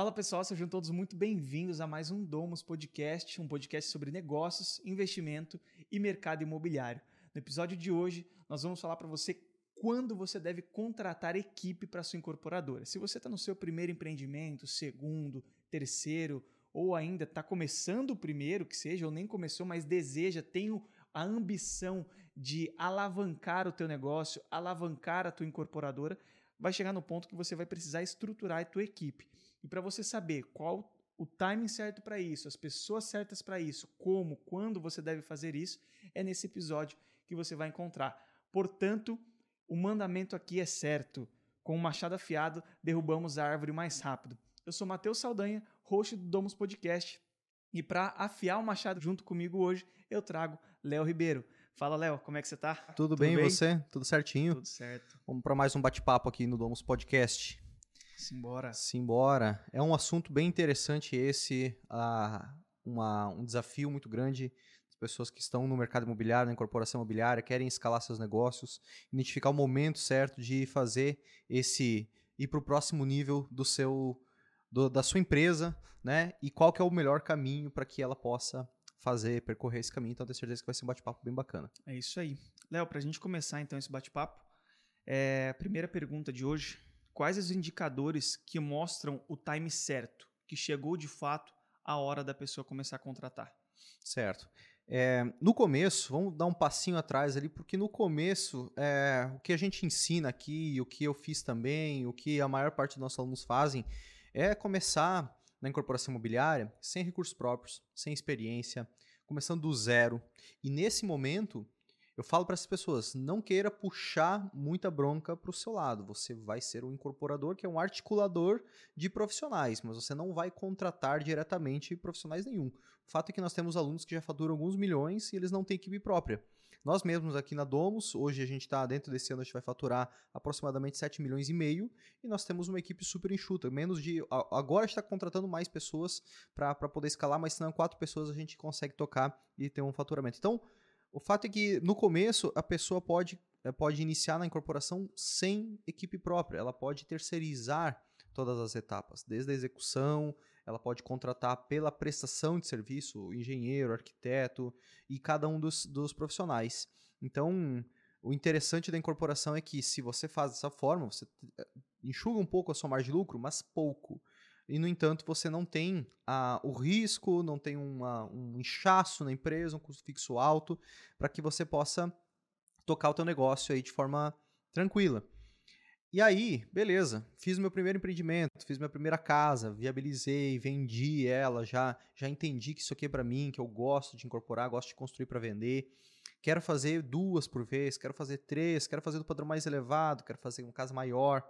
Fala pessoal, sejam todos muito bem-vindos a mais um Domus Podcast, um podcast sobre negócios, investimento e mercado imobiliário. No episódio de hoje, nós vamos falar para você quando você deve contratar equipe para sua incorporadora. Se você está no seu primeiro empreendimento, segundo, terceiro, ou ainda está começando o primeiro, que seja, ou nem começou, mas deseja, tem a ambição de alavancar o teu negócio, alavancar a tua incorporadora, vai chegar no ponto que você vai precisar estruturar a tua equipe. E para você saber qual o timing certo para isso, as pessoas certas para isso, como, quando você deve fazer isso, é nesse episódio que você vai encontrar. Portanto, o mandamento aqui é certo. Com o machado afiado, derrubamos a árvore mais rápido. Eu sou Matheus Saldanha, host do Domus Podcast, e para afiar o machado junto comigo hoje, eu trago Léo Ribeiro. Fala, Léo, como é que você tá? Tudo, Tudo bem, e você? Tudo certinho? Tudo certo. Vamos para mais um bate-papo aqui no Domus Podcast. Simbora. Simbora. É um assunto bem interessante esse, uh, uma, um desafio muito grande das pessoas que estão no mercado imobiliário, na incorporação imobiliária, querem escalar seus negócios, identificar o momento certo de fazer esse ir para o próximo nível do seu do, da sua empresa, né? E qual que é o melhor caminho para que ela possa fazer, percorrer esse caminho. Então, tenho certeza que vai ser um bate-papo bem bacana. É isso aí. Léo, para a gente começar então esse bate-papo, é, a primeira pergunta de hoje quais os indicadores que mostram o time certo, que chegou de fato a hora da pessoa começar a contratar? Certo. É, no começo, vamos dar um passinho atrás ali, porque no começo, é, o que a gente ensina aqui, o que eu fiz também, o que a maior parte dos nossos alunos fazem, é começar na incorporação imobiliária sem recursos próprios, sem experiência, começando do zero. E nesse momento, eu falo para essas pessoas, não queira puxar muita bronca para o seu lado. Você vai ser um incorporador que é um articulador de profissionais, mas você não vai contratar diretamente profissionais nenhum. O fato é que nós temos alunos que já faturam alguns milhões e eles não têm equipe própria. Nós mesmos aqui na Domus, hoje a gente está dentro desse ano, a gente vai faturar aproximadamente 7 milhões e meio e nós temos uma equipe super enxuta. Menos de. Agora está contratando mais pessoas para poder escalar, mas se não quatro pessoas a gente consegue tocar e ter um faturamento. Então, o fato é que no começo a pessoa pode, eh, pode iniciar na incorporação sem equipe própria, ela pode terceirizar todas as etapas, desde a execução, ela pode contratar pela prestação de serviço, engenheiro, arquiteto e cada um dos, dos profissionais. Então, o interessante da incorporação é que se você faz dessa forma, você eh, enxuga um pouco a sua margem de lucro, mas pouco e, no entanto, você não tem ah, o risco, não tem uma, um inchaço na empresa, um custo fixo alto, para que você possa tocar o teu negócio aí de forma tranquila. E aí, beleza, fiz meu primeiro empreendimento, fiz minha primeira casa, viabilizei, vendi ela, já já entendi que isso aqui é para mim, que eu gosto de incorporar, gosto de construir para vender. Quero fazer duas por vez, quero fazer três, quero fazer do padrão mais elevado, quero fazer uma casa maior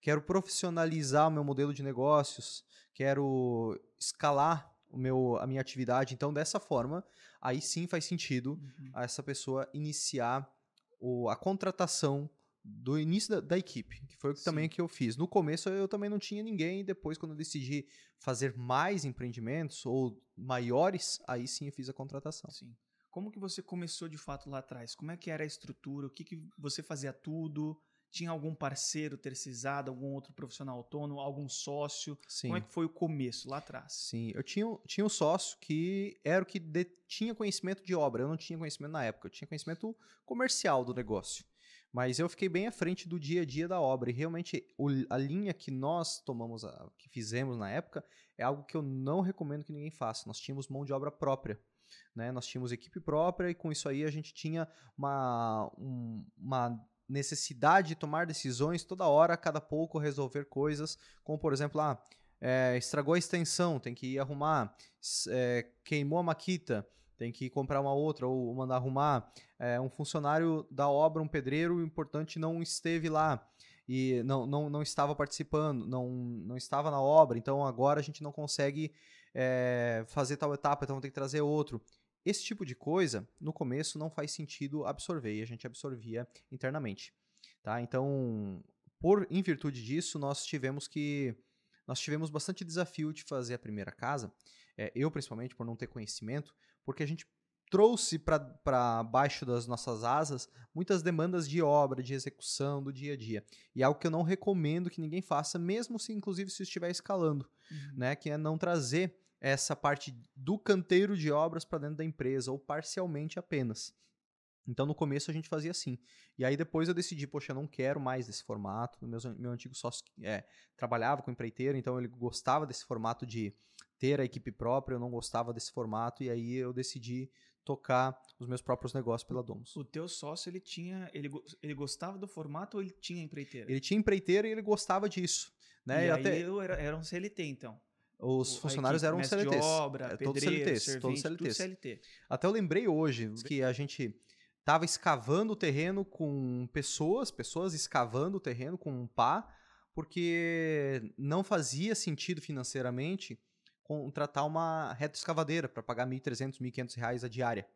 quero profissionalizar o meu modelo de negócios, quero escalar o meu, a minha atividade. Então, dessa forma, aí sim faz sentido uhum. essa pessoa iniciar o, a contratação do início da, da equipe, que foi o que também que eu fiz. No começo eu também não tinha ninguém, depois quando eu decidi fazer mais empreendimentos ou maiores, aí sim eu fiz a contratação. Sim. Como que você começou de fato lá atrás? Como é que era a estrutura? O que, que você fazia tudo? Tinha algum parceiro terceirizado, algum outro profissional autônomo, algum sócio? Sim. Como é que foi o começo lá atrás? Sim, eu tinha, tinha um sócio que era o que de, tinha conhecimento de obra. Eu não tinha conhecimento na época, eu tinha conhecimento comercial do negócio. Mas eu fiquei bem à frente do dia a dia da obra. E realmente o, a linha que nós tomamos, a, que fizemos na época, é algo que eu não recomendo que ninguém faça. Nós tínhamos mão de obra própria. Né? Nós tínhamos equipe própria e com isso aí a gente tinha uma, um, uma necessidade de tomar decisões toda hora, a cada pouco resolver coisas, como por exemplo, ah, é, estragou a extensão, tem que ir arrumar, é, queimou a maquita, tem que comprar uma outra ou mandar arrumar. É, um funcionário da obra, um pedreiro importante, não esteve lá e não, não, não estava participando, não, não estava na obra, então agora a gente não consegue é, fazer tal etapa, então tem que trazer outro. Esse tipo de coisa, no começo, não faz sentido absorver e a gente absorvia internamente. Tá? Então, por em virtude disso, nós tivemos que nós tivemos bastante desafio de fazer a primeira casa. É, eu, principalmente, por não ter conhecimento, porque a gente trouxe para baixo das nossas asas muitas demandas de obra, de execução do dia a dia. E é algo que eu não recomendo que ninguém faça, mesmo se inclusive se estiver escalando, uhum. né? Que é não trazer essa parte do canteiro de obras para dentro da empresa ou parcialmente apenas. Então no começo a gente fazia assim. E aí depois eu decidi, poxa, eu não quero mais desse formato. Meu, meu antigo sócio é, trabalhava com empreiteiro, então ele gostava desse formato de ter a equipe própria, eu não gostava desse formato, e aí eu decidi tocar os meus próprios negócios pela Domus. O teu sócio, ele tinha, ele, ele gostava do formato ou ele tinha empreiteira? Ele tinha empreiteira e ele gostava disso. Né? E, e aí até... eu era, era um CLT, então. Os funcionários eram CLTs. Obra, é, pedreiro, todos CLTs, servente, todos CLTs. CLT. Até eu lembrei hoje que a gente estava escavando o terreno com pessoas, pessoas escavando o terreno com um pá, porque não fazia sentido financeiramente contratar uma reta escavadeira para pagar R$ 1.300, R$ 1.500 a diária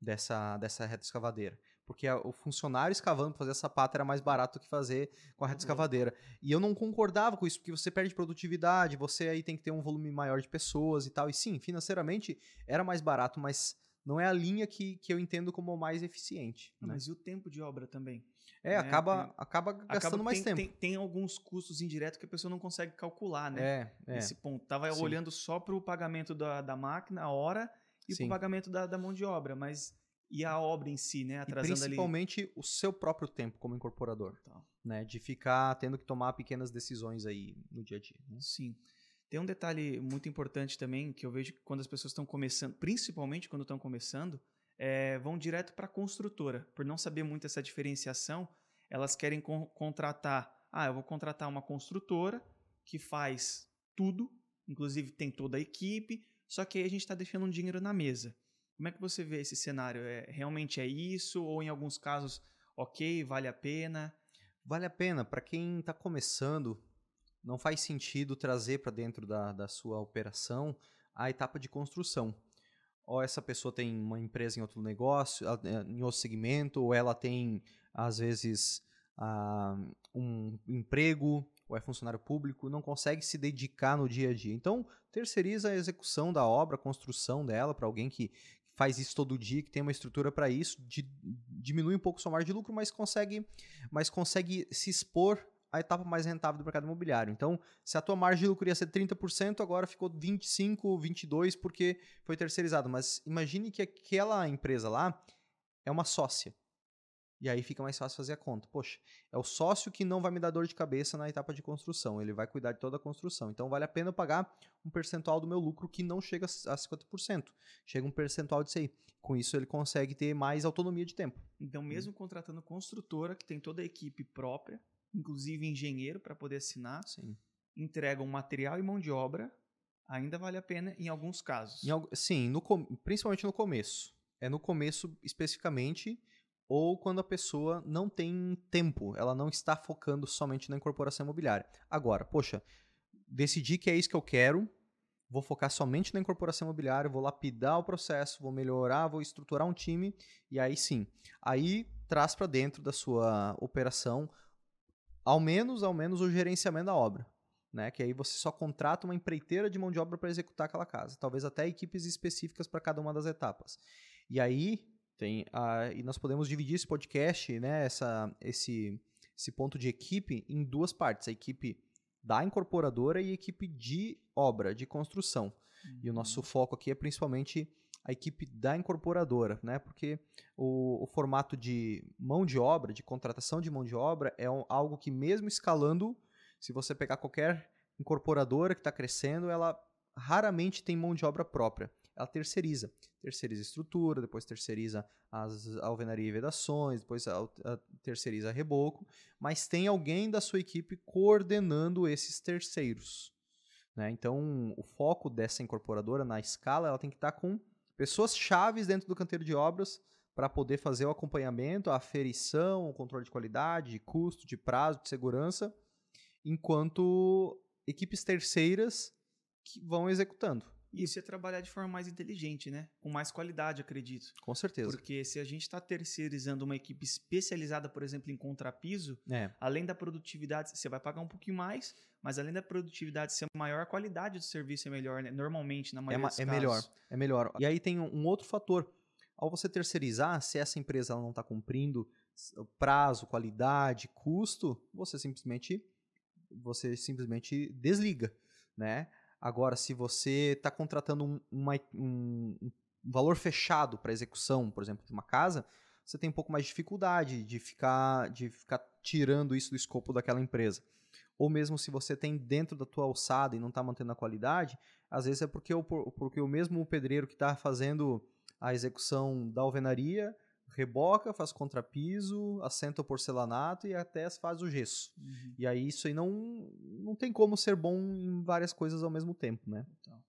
dessa, dessa reta escavadeira. Porque a, o funcionário escavando para fazer essa pata era mais barato que fazer com a reta uhum. escavadeira. E eu não concordava com isso, porque você perde produtividade, você aí tem que ter um volume maior de pessoas e tal. E sim, financeiramente era mais barato, mas não é a linha que, que eu entendo como mais eficiente. Né? Mas e o tempo de obra também? É, né? acaba, tem, acaba gastando acaba, mais tem, tempo. Tem, tem, alguns custos indiretos que a pessoa não consegue calcular, né? É, é. Esse ponto. Tava Sim. olhando só para o pagamento da, da máquina, a hora, e para o pagamento da, da mão de obra, mas e a obra em si, né? Atrasando e principalmente ali... o seu próprio tempo como incorporador, tá. né? De ficar tendo que tomar pequenas decisões aí no dia a dia. Né? Sim. Tem um detalhe muito importante também que eu vejo que quando as pessoas estão começando, principalmente quando estão começando, é, vão direto para a construtora. Por não saber muito essa diferenciação, elas querem con contratar. Ah, eu vou contratar uma construtora que faz tudo, inclusive tem toda a equipe, só que aí a gente está deixando um dinheiro na mesa. Como é que você vê esse cenário? É, realmente é isso? Ou em alguns casos, ok, vale a pena? Vale a pena. Para quem está começando, não faz sentido trazer para dentro da, da sua operação a etapa de construção ou essa pessoa tem uma empresa em outro negócio, eh, em outro segmento, ou ela tem, às vezes, uh, um emprego, ou é funcionário público, não consegue se dedicar no dia a dia. Então, terceiriza a execução da obra, a construção dela para alguém que faz isso todo dia, que tem uma estrutura para isso, de, diminui um pouco sua margem de lucro, mas consegue, mas consegue se expor a etapa mais rentável do mercado imobiliário. Então, se a tua margem de lucro ia ser 30%, agora ficou 25, 22 porque foi terceirizado. Mas imagine que aquela empresa lá é uma sócia. E aí fica mais fácil fazer a conta. Poxa, é o sócio que não vai me dar dor de cabeça na etapa de construção. Ele vai cuidar de toda a construção. Então vale a pena eu pagar um percentual do meu lucro que não chega a 50%. Chega um percentual disso aí. Com isso ele consegue ter mais autonomia de tempo. Então, mesmo hum. contratando construtora, que tem toda a equipe própria, inclusive engenheiro para poder assinar, Sim. entregam material e mão de obra, ainda vale a pena em alguns casos. Em, sim, no, principalmente no começo. É no começo especificamente, ou quando a pessoa não tem tempo, ela não está focando somente na incorporação imobiliária. Agora, poxa, decidi que é isso que eu quero, vou focar somente na incorporação imobiliária, vou lapidar o processo, vou melhorar, vou estruturar um time, e aí sim, aí traz para dentro da sua operação ao menos, ao menos o gerenciamento da obra. Né? Que aí você só contrata uma empreiteira de mão de obra para executar aquela casa. Talvez até equipes específicas para cada uma das etapas. E aí tem a, e nós podemos dividir esse podcast, né, essa, esse, esse ponto de equipe em duas partes. A equipe da incorporadora e a equipe de obra, de construção. Uhum. E o nosso uhum. foco aqui é principalmente a equipe da incorporadora, né? Porque o, o, formato de mão de obra, de contratação de mão de obra, é um, algo que mesmo escalando, se você pegar qualquer incorporadora que está crescendo, ela raramente tem mão de obra própria. Ela terceiriza. Terceiriza estrutura, depois terceiriza as alvenaria e vedações, depois a, a, terceiriza reboco, mas tem alguém da sua equipe coordenando esses terceiros. Né? Então, o foco dessa incorporadora na escala ela tem que estar tá com pessoas chaves dentro do canteiro de obras para poder fazer o acompanhamento, a aferição, o controle de qualidade, de custo, de prazo, de segurança, enquanto equipes terceiras que vão executando. Isso é trabalhar de forma mais inteligente, né? Com mais qualidade, acredito. Com certeza. Porque se a gente está terceirizando uma equipe especializada, por exemplo, em contrapiso, é. além da produtividade, você vai pagar um pouquinho mais, mas além da produtividade ser maior, a qualidade do serviço é melhor, né? Normalmente, na maioria é, dos é casos. melhor, é melhor. E aí tem um outro fator. ao você terceirizar, se essa empresa não está cumprindo prazo, qualidade, custo, você simplesmente você simplesmente desliga, né? Agora, se você está contratando um, uma, um, um valor fechado para execução, por exemplo, de uma casa, você tem um pouco mais de dificuldade de ficar, de ficar tirando isso do escopo daquela empresa. Ou mesmo se você tem dentro da tua alçada e não está mantendo a qualidade, às vezes é porque o, porque o mesmo pedreiro que está fazendo a execução da alvenaria reboca, faz contrapiso, assenta o porcelanato e até faz o gesso. Uhum. E aí isso aí não, não tem como ser bom em várias coisas ao mesmo tempo, né? Então.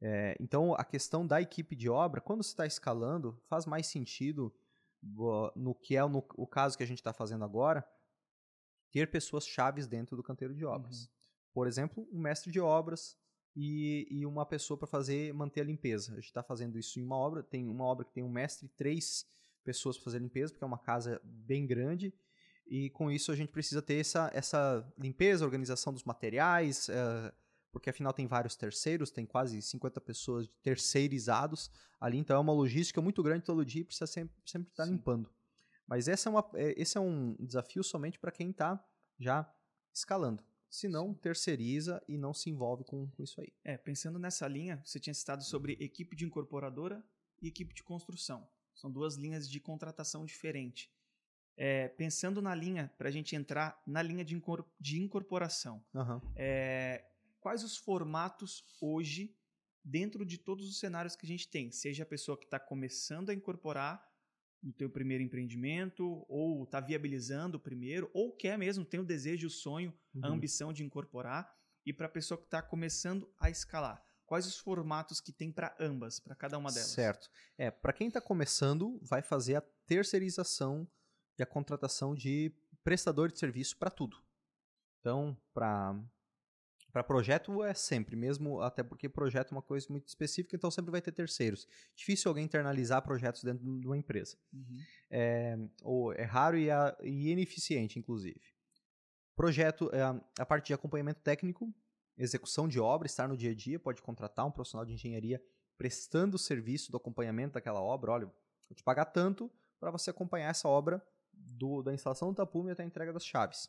É, então a questão da equipe de obra, quando você está escalando, faz mais sentido no que é no, o caso que a gente está fazendo agora, ter pessoas chaves dentro do canteiro de obras. Uhum. Por exemplo, um mestre de obras e, e uma pessoa para fazer manter a limpeza. A gente está fazendo isso em uma obra, tem uma obra que tem um mestre e três pessoas para fazer limpeza, porque é uma casa bem grande. E com isso a gente precisa ter essa, essa limpeza, organização dos materiais, uh, porque afinal tem vários terceiros, tem quase 50 pessoas terceirizados ali, então é uma logística muito grande todo dia e precisa sempre, sempre estar tá limpando. Mas essa é uma, é, esse é um desafio somente para quem está já escalando. Se não, terceiriza e não se envolve com, com isso aí. É, pensando nessa linha, você tinha citado sobre equipe de incorporadora e equipe de construção. São duas linhas de contratação diferente. É, pensando na linha, para a gente entrar na linha de, incor de incorporação, uhum. é, quais os formatos hoje, dentro de todos os cenários que a gente tem? Seja a pessoa que está começando a incorporar no teu primeiro empreendimento, ou está viabilizando o primeiro, ou quer mesmo, tem o desejo, o sonho, uhum. a ambição de incorporar, e para a pessoa que está começando a escalar. Quais os formatos que tem para ambas, para cada uma delas? Certo. É, para quem está começando, vai fazer a terceirização e a contratação de prestador de serviço para tudo. Então, para para projeto é sempre, mesmo até porque projeto é uma coisa muito específica, então sempre vai ter terceiros. Difícil alguém internalizar projetos dentro de uma empresa. Uhum. É, ou é raro e, a, e ineficiente, inclusive. Projeto, é a, a parte de acompanhamento técnico, execução de obra, estar no dia a dia, pode contratar um profissional de engenharia prestando o serviço do acompanhamento daquela obra. Olha, vou te pagar tanto para você acompanhar essa obra do, da instalação do tapume até a entrega das chaves.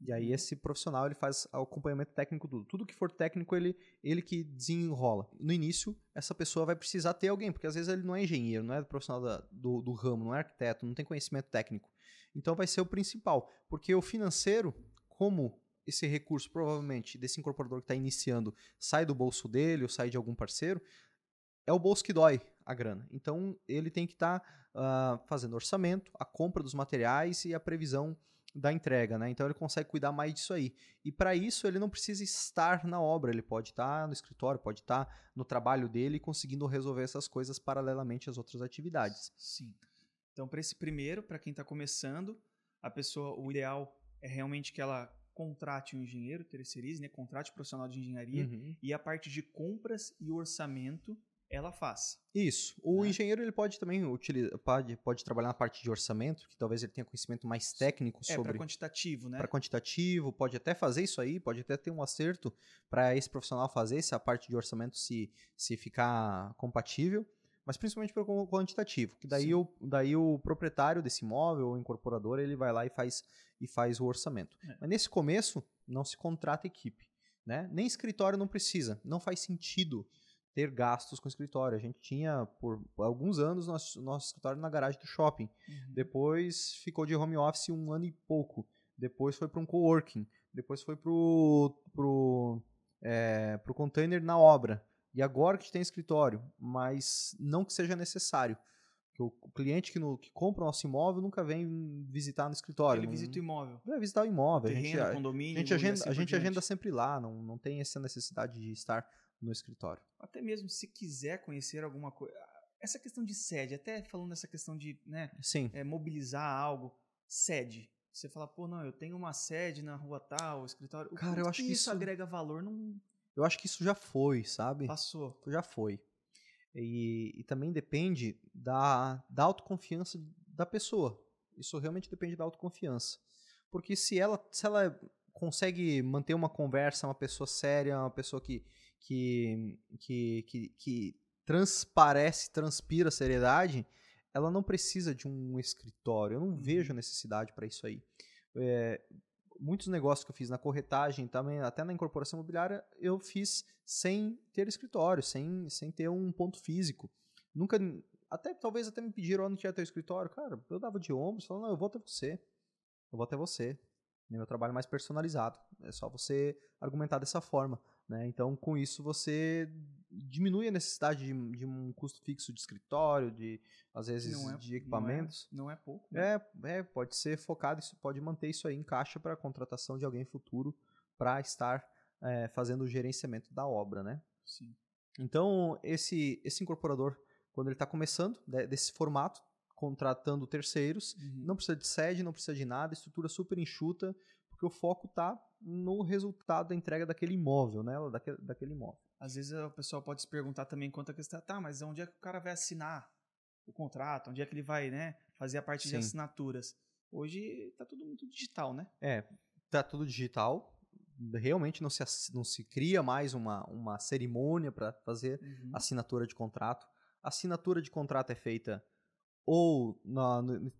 E aí esse profissional ele faz o acompanhamento técnico tudo. Tudo que for técnico ele ele que desenrola. No início essa pessoa vai precisar ter alguém, porque às vezes ele não é engenheiro, não é profissional da, do, do ramo, não é arquiteto, não tem conhecimento técnico. Então vai ser o principal, porque o financeiro, como esse recurso provavelmente desse incorporador que está iniciando sai do bolso dele ou sai de algum parceiro, é o bolso que dói a grana. Então ele tem que estar tá, uh, fazendo orçamento, a compra dos materiais e a previsão da entrega, né? Então ele consegue cuidar mais disso aí. E para isso ele não precisa estar na obra, ele pode estar tá no escritório, pode estar tá no trabalho dele, conseguindo resolver essas coisas paralelamente às outras atividades. Sim. Então para esse primeiro, para quem está começando, a pessoa, o ideal é realmente que ela contrate um engenheiro, terceirize, né? Contrate um profissional de engenharia uhum. e a parte de compras e orçamento ela faz. Isso. O né? engenheiro ele pode também utilizar, pode, pode trabalhar na parte de orçamento, que talvez ele tenha conhecimento mais técnico é, sobre. Para quantitativo, né? Para quantitativo, pode até fazer isso aí, pode até ter um acerto para esse profissional fazer essa parte de orçamento se, se ficar compatível, mas principalmente para o quantitativo, que daí o, daí o proprietário desse imóvel, o incorporador, ele vai lá e faz, e faz o orçamento. É. Mas nesse começo, não se contrata equipe. Né? Nem escritório não precisa, não faz sentido ter gastos com escritório. A gente tinha, por alguns anos, nosso, nosso escritório na garagem do shopping. Uhum. Depois ficou de home office um ano e pouco. Depois foi para um coworking. Depois foi para o pro, é, pro container na obra. E agora que a gente tem escritório, mas não que seja necessário. Que o, o cliente que, no, que compra o nosso imóvel nunca vem visitar no escritório. Ele não, visita o imóvel. Vai visitar o imóvel. Terreno, a gente, condomínio. A gente, agenda, assim a gente agenda sempre lá, não, não tem essa necessidade de estar no escritório. Até mesmo se quiser conhecer alguma coisa. Essa questão de sede, até falando dessa questão de né, Sim. É, mobilizar algo, sede. Você fala, pô, não, eu tenho uma sede na rua tal, escritório. Cara, eu acho que isso, isso agrega valor. Não... Eu acho que isso já foi, sabe? Passou. Já foi. E, e também depende da, da autoconfiança da pessoa. Isso realmente depende da autoconfiança. Porque se ela, se ela consegue manter uma conversa, uma pessoa séria, uma pessoa que, que, que, que, que transparece, transpira seriedade, ela não precisa de um escritório. Eu não Uhum. vejo necessidade para isso aí. É, muitos negócios que eu fiz na corretagem, também até na incorporação imobiliária, eu fiz sem ter escritório, sem, sem ter um ponto físico. Nunca, até talvez até me pediram onde tinha teu escritório. Cara, eu dava de ombros, falando, não, eu vou até você. Eu vou até você. É meu trabalho mais personalizado. É só você argumentar dessa forma. Né? Então, com isso, você diminui a necessidade de, de um custo fixo de escritório, de às vezes é- de equipamentos. Não é, não é pouco. né? É, é, pode ser focado, pode manter isso aí em caixa para a contratação de alguém futuro para estar é, fazendo o gerenciamento da obra, né? Sim. Então, esse, esse incorporador, quando ele está começando, de- desse formato, contratando terceiros, Uhum. não precisa de sede, não precisa de nada, estrutura super enxuta, porque o foco está no resultado da entrega daquele imóvel, né? Daquele, daquele imóvel. Às vezes o pessoal pode se perguntar também quanto a questão. Tá, mas onde é que o cara vai assinar o contrato? Onde é que ele vai, né? Fazer a parte de Sim. assinaturas? Hoje tá tudo muito digital, né? É, tá tudo digital. Realmente não se, não se cria mais uma, uma cerimônia para fazer Uhum. assinatura de contrato. A assinatura de contrato é feita ou na, no-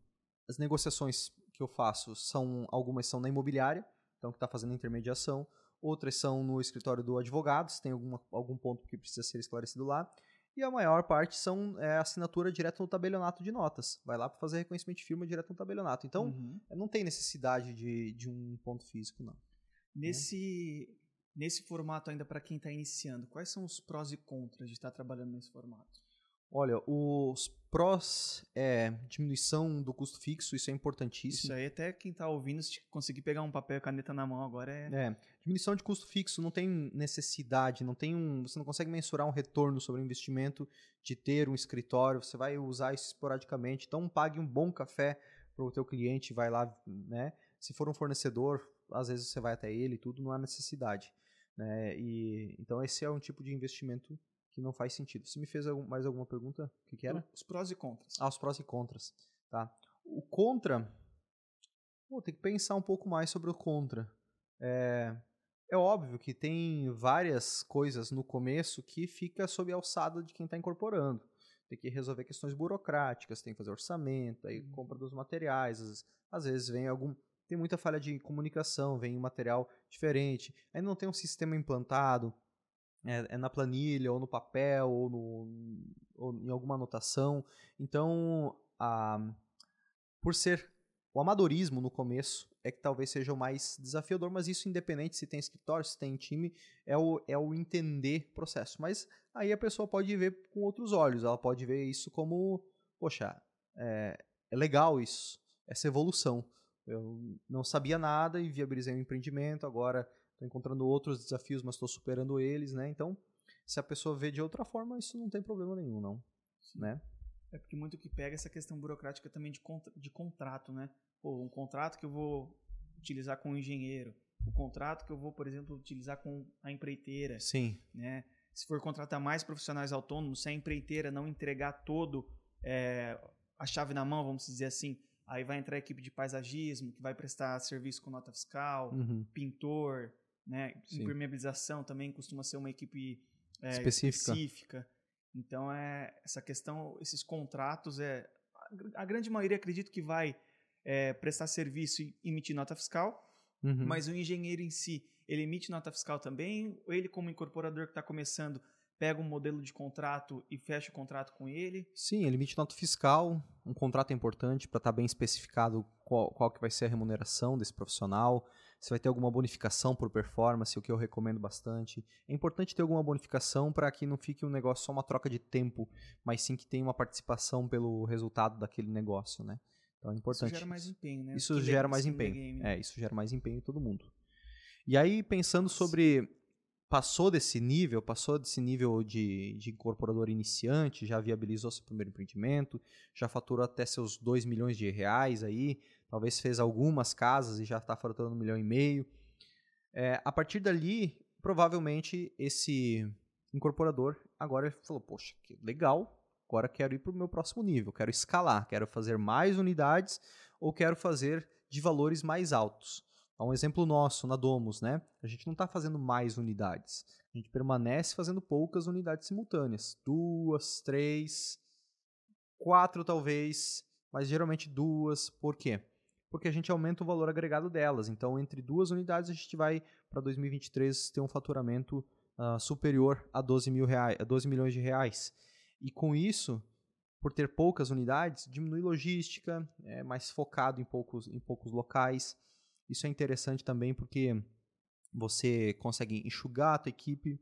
as negociações que eu faço são algumas são na imobiliária, então que está fazendo intermediação, outras são no escritório do advogado, se tem alguma, algum ponto que precisa ser esclarecido lá, e a maior parte são é, assinatura direto no tabelionato de notas. Vai lá para fazer reconhecimento de firma direto no tabelionato. Então, Uhum. não tem necessidade de, de um ponto físico, não. nesse, nesse formato ainda para quem está iniciando, quais são os prós e contras de estar trabalhando nesse formato? Olha, os prós é diminuição do custo fixo, isso é importantíssimo. Isso aí até quem está ouvindo, se conseguir pegar um papel e caneta na mão agora é. É, diminuição de custo fixo não tem necessidade, não tem um, você não consegue mensurar um retorno sobre o investimento de ter um escritório, você vai usar isso esporadicamente, então pague um bom café para o teu cliente, vai lá, né? Se for um fornecedor, às vezes você vai até ele, tudo não há necessidade, né? E então esse é um tipo de investimento que não faz sentido. Você me fez algum- mais alguma pergunta? O que, que era? Os prós e contras. Ah, os prós e contras, tá? O contra, tem que pensar um pouco mais sobre o contra. É, é óbvio que tem várias coisas no começo que fica sob a alçada de quem está incorporando. Tem que resolver questões burocráticas, tem que fazer orçamento, aí Uhum. compra dos materiais, às, às vezes vem algum tem muita falha de comunicação, vem um material diferente, aí não tem um sistema implantado, é, é na planilha, ou no papel, ou, no, ou em alguma anotação. Então, a, por ser o amadorismo no começo é que talvez seja o mais desafiador, mas isso independente se tem escritório, se tem time, é o, é o entender processo. Mas aí a pessoa pode ver com outros olhos, ela pode ver isso como, poxa, é, é legal isso, essa evolução. Eu não sabia nada e viabilizei um empreendimento, agora estou encontrando outros desafios, mas estou superando eles, né? Então, se a pessoa vê de outra forma, isso não tem problema nenhum, não, né? É porque muito que pega essa questão burocrática também de, contra- de contrato, né? Pô, um contrato que eu vou utilizar com o engenheiro, o contrato que eu vou, por exemplo, utilizar com a empreiteira, Sim, né? Se for contratar mais profissionais autônomos, se a empreiteira não entregar todo é, a chave na mão, vamos dizer assim, aí vai entrar a equipe de paisagismo, que vai prestar serviço com nota fiscal, uhum. pintor, né? Sim. Impermeabilização também costuma ser uma equipe é, Específica. específica. Então é essa questão, esses contratos é a gr- a grande maioria acredito que vai é, prestar serviço e emitir nota fiscal, Uhum. mas o engenheiro em si ele emite nota fiscal também. Ou ele como incorporador que está começando pega um modelo de contrato e fecha o contrato com ele. Sim, ele emite nota fiscal, um contrato é importante para estar bem especificado qual, qual que vai ser a remuneração desse profissional, se vai ter alguma bonificação por performance, o que eu recomendo bastante. É importante ter alguma bonificação para que não fique um negócio só uma troca de tempo, mas sim que tenha uma participação pelo resultado daquele negócio, né? Então é importante. Isso gera mais empenho, né? Isso the- gera mais empenho. game? É, isso gera mais empenho em todo mundo. E aí, pensando sobre. Passou desse nível, passou desse nível de, de incorporador iniciante, já viabilizou seu primeiro empreendimento, já faturou até seus 2 milhões de reais aí, talvez fez algumas casas e já está faturando um milhão e meio. É, a partir dali, provavelmente esse incorporador agora falou: Poxa, que legal, agora quero ir para o meu próximo nível, quero escalar, quero fazer mais unidades ou quero fazer de valores mais altos. Há um exemplo nosso na Domus, né? A gente não está fazendo mais unidades. A gente permanece fazendo poucas unidades simultâneas. Duas, três. quatro talvez, mas geralmente duas. Por quê? Porque a gente aumenta o valor agregado delas. Então, entre duas unidades, a gente vai para 2023 ter um faturamento uh, superior a 12, mil reais, a 12 milhões de reais. E com isso, por ter poucas unidades, diminui logística, é mais focado em poucos, em poucos locais. Isso é interessante também porque você consegue enxugar a tua equipe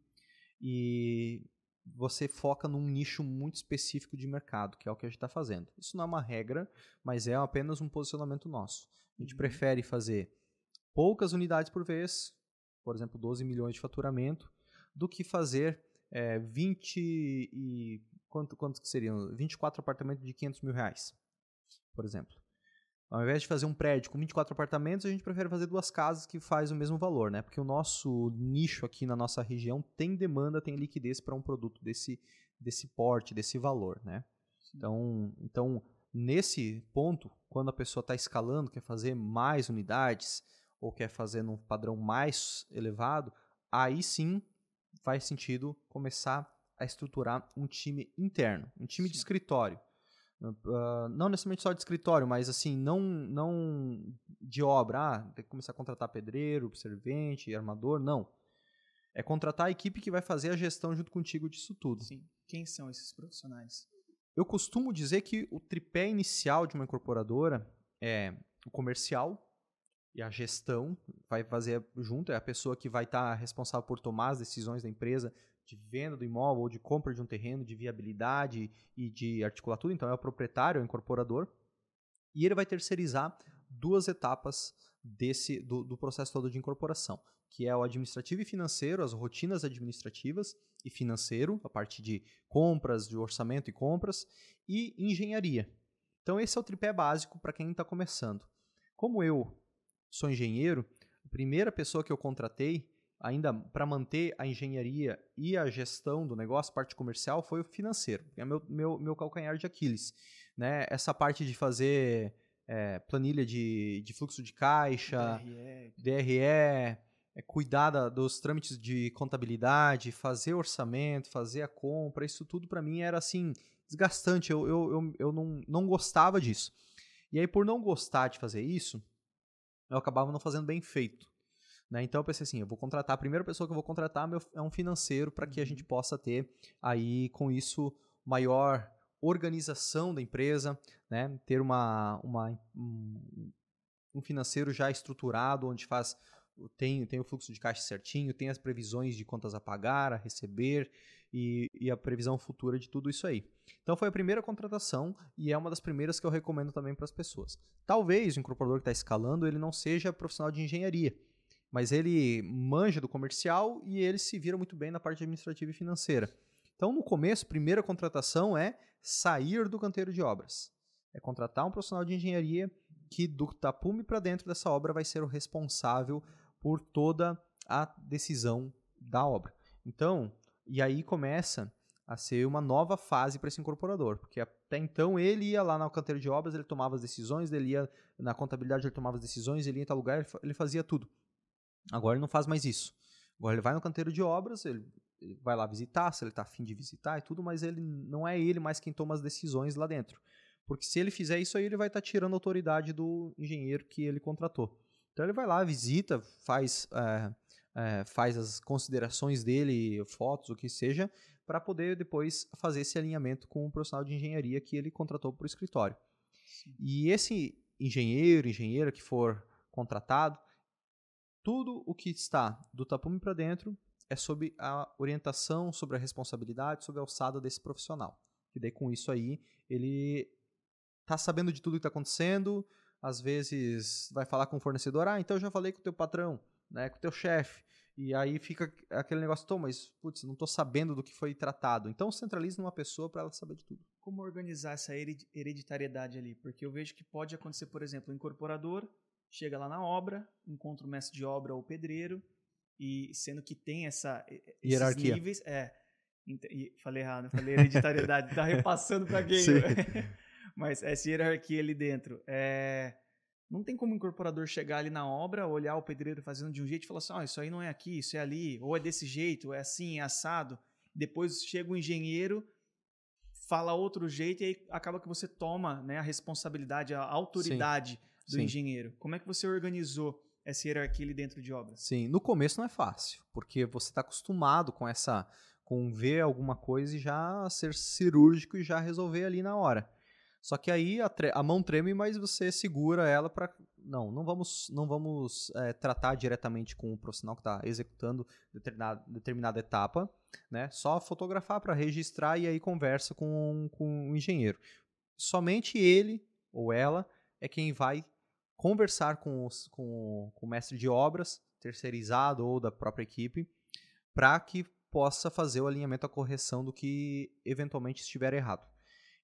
e você foca num nicho muito específico de mercado, que é o que a gente está fazendo. Isso não é uma regra, mas é apenas um posicionamento nosso. A gente uhum. prefere fazer poucas unidades por vez, por exemplo, 12 milhões de faturamento, do que fazer é, 20 e. Quanto, quantos que seriam? 24 apartamentos de 500 mil reais, por exemplo. Ao invés de fazer um prédio com 24 apartamentos, a gente prefere fazer duas casas que faz o mesmo valor, né? Porque o nosso nicho aqui na nossa região tem demanda, tem liquidez para um produto desse, desse porte, desse valor, né? Então, então, nesse ponto, quando a pessoa está escalando, quer fazer mais unidades ou quer fazer num padrão mais elevado, aí sim faz sentido começar a estruturar um time interno, um time sim. de escritório. Uh, não necessariamente só de escritório, mas assim, não, não de obra. Ah, tem que começar a contratar pedreiro, servente, armador, não. É contratar a equipe que vai fazer a gestão junto contigo disso tudo. Sim. Quem são esses profissionais? Eu costumo dizer que o tripé inicial de uma incorporadora é o comercial e a gestão, vai fazer junto, é a pessoa que vai estar tá responsável por tomar as decisões da empresa, de venda do imóvel ou de compra de um terreno, de viabilidade e de articular tudo. Então é o proprietário, é o incorporador. E ele vai terceirizar duas etapas desse do, do processo todo de incorporação, que é o administrativo e financeiro, as rotinas administrativas e financeiro, a parte de compras, de orçamento e compras, e engenharia. Então esse é o tripé básico para quem está começando. Como eu sou engenheiro, a primeira pessoa que eu contratei ainda para manter a engenharia e a gestão do negócio, parte comercial, foi o financeiro. É meu, meu, meu calcanhar de Aquiles. Né? Essa parte de fazer é, planilha de, de fluxo de caixa, DRE, DRE é, cuidar da, dos trâmites de contabilidade, fazer orçamento, fazer a compra, isso tudo para mim era assim desgastante. Eu, eu, eu, eu não, não gostava disso. E aí, por não gostar de fazer isso, eu acabava não fazendo bem feito. Né? Então eu pensei assim, eu vou contratar, a primeira pessoa que eu vou contratar é um financeiro para que a gente uhum. possa ter aí com isso maior organização da empresa, né? ter uma, uma, um, um financeiro já estruturado, onde faz tem, tem o fluxo de caixa certinho, tem as previsões de contas a pagar, a receber e, e, a previsão futura de tudo isso aí. Então foi a primeira contratação e é uma das primeiras que eu recomendo também para as pessoas. Talvez o incorporador que está escalando ele não seja profissional de engenharia, mas ele manja do comercial e ele se vira muito bem na parte administrativa e financeira. Então, no começo, primeira contratação é sair do canteiro de obras. É contratar um profissional de engenharia que do tapume para dentro dessa obra vai ser o responsável por toda a decisão da obra. Então, e aí começa a ser uma nova fase para esse incorporador, porque até então ele ia lá na canteiro de obras, ele tomava as decisões, ele ia na contabilidade, ele tomava as decisões, ele ia em tal lugar, ele fazia tudo. Agora ele não faz mais isso. Agora ele vai no canteiro de obras, ele, ele vai lá visitar, se ele está afim de visitar e tudo, mas ele não é ele mais quem toma as decisões lá dentro. Porque se ele fizer isso aí, ele vai estar tá tirando a autoridade do engenheiro que ele contratou. Então ele vai lá, visita, faz, é, é, faz as considerações dele, fotos, o que seja, para poder depois fazer esse alinhamento com o profissional de engenharia que ele contratou para o escritório. Sim. E esse engenheiro, engenheira que for contratado, tudo o que está do tapume para dentro é sobre a orientação, sobre a responsabilidade, sobre a alçada desse profissional. E daí com isso aí, ele tá sabendo de tudo que está acontecendo, às vezes vai falar com o fornecedor, ah, então eu já falei com o teu patrão, né, com o teu chefe, e aí fica aquele negócio, tô, mas putz, não estou sabendo do que foi tratado. Então centraliza numa pessoa para ela saber de tudo. Como organizar essa hereditariedade ali? Porque eu vejo que pode acontecer, por exemplo, o incorporador chega lá na obra, encontra o mestre de obra ou o pedreiro, e sendo que tem essa hierarquia. níveis, é, falei errado, falei hereditariedade, tá repassando para quem? Mas essa hierarquia ali dentro, é, não tem como o incorporador chegar ali na obra, olhar o pedreiro fazendo de um jeito e falar assim, oh, isso aí não é aqui, isso é ali, ou é desse jeito, é assim, é assado. Depois chega o engenheiro, fala outro jeito e aí acaba que você toma né, a responsabilidade, a autoridade Sim. Do Sim. engenheiro. Como é que você organizou essa hierarquia ali dentro de obras? Sim, no começo não é fácil, porque você está acostumado com essa, com ver alguma coisa e já ser cirúrgico e já resolver ali na hora. Só que aí a, a mão treme, mas você segura ela para não, não vamos, não vamos é, tratar diretamente com o profissional que está executando determinada, determinada etapa, né? Só fotografar para registrar e aí conversa com, com o engenheiro. Somente ele ou ela é quem vai conversar com, os, com, com o mestre de obras, terceirizado ou da própria equipe, para que possa fazer o alinhamento, a correção do que eventualmente estiver errado.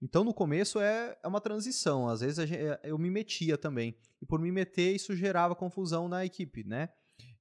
Então, no começo é, é uma transição. Às vezes é, eu me metia também. E por me meter, isso gerava confusão na equipe, né?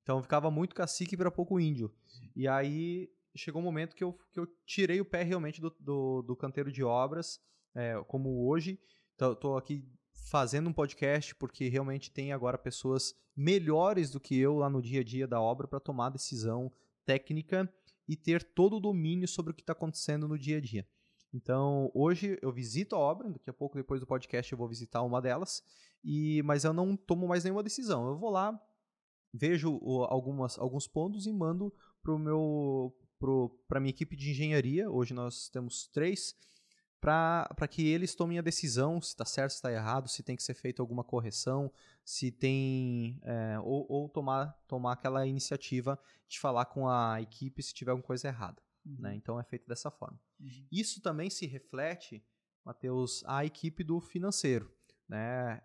Então, ficava muito cacique para pouco índio. E aí chegou um momento que eu, que eu tirei o pé realmente do, do, do canteiro de obras, é, como hoje. Estou aqui fazendo um podcast porque realmente tem agora pessoas melhores do que eu lá no dia a dia da obra para tomar decisão técnica e ter todo o domínio sobre o que está acontecendo no dia a dia. Então, hoje eu visito a obra, daqui a pouco, depois do podcast, eu vou visitar uma delas, e mas eu não tomo mais nenhuma decisão. Eu vou lá, vejo algumas, alguns pontos e mando para para minha equipe de engenharia. Hoje nós temos três para que eles tomem a decisão se está certo, se está errado, se tem que ser feita alguma correção, se tem é, ou, ou tomar tomar aquela iniciativa de falar com a equipe se tiver alguma coisa errada. Uhum. Né? Então é feito dessa forma. Uhum. Isso também se reflete, Matheus, a equipe do financeiro. Né?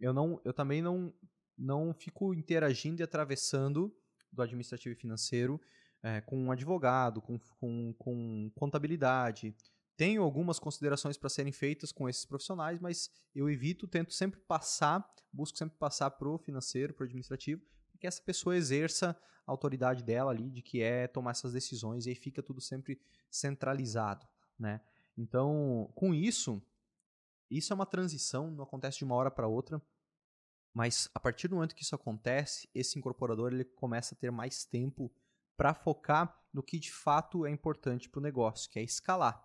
Eu, não, eu também não, não fico interagindo e atravessando do administrativo e financeiro é, com um advogado, com, com, com contabilidade. Tenho algumas considerações para serem feitas com esses profissionais, mas eu evito, tento sempre passar, busco sempre passar para o financeiro, para o administrativo, que essa pessoa exerça a autoridade dela ali, de que é tomar essas decisões, e aí fica tudo sempre centralizado, né? Então, com isso, isso é uma transição, não acontece de uma hora para outra, mas a partir do momento que isso acontece, esse incorporador ele começa a ter mais tempo para focar no que de fato é importante para o negócio, que é escalar,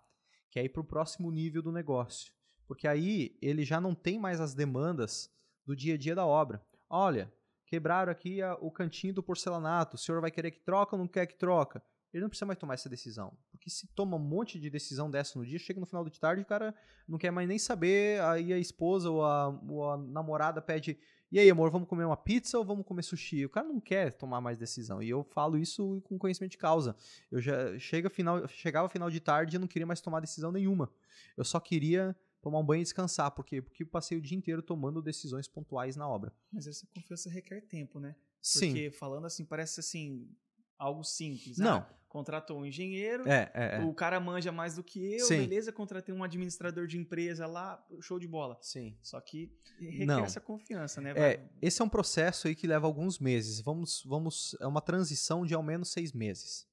que é ir para o próximo nível do negócio. Porque aí ele já não tem mais as demandas do dia a dia da obra. Olha, quebraram aqui a, o cantinho do porcelanato, o senhor vai querer que troca ou não quer que troca? Ele não precisa mais tomar essa decisão. Porque se toma um monte de decisão dessa no dia, chega no final de tarde o cara não quer mais nem saber, aí a esposa ou a, ou a namorada pede e aí, amor, vamos comer uma pizza ou vamos comer sushi? O cara não quer tomar mais decisão. E eu falo isso com conhecimento de causa. Eu já chega final, chegava final de tarde e não queria mais tomar decisão nenhuma. Eu só queria tomar um banho e descansar. Por quê? Porque passei o dia inteiro tomando decisões pontuais na obra. Mas essa confiança requer tempo, né? Sim. Porque falando assim, parece assim, algo simples. Não. Ah, contratou um engenheiro, é, é, é. o cara manja mais do que eu, Sim. beleza, contratei um administrador de empresa lá, show de bola. Sim. Só que requer Não. essa confiança, né? É, esse é um processo aí que leva alguns meses. Vamos, vamos, é uma transição de ao menos seis meses.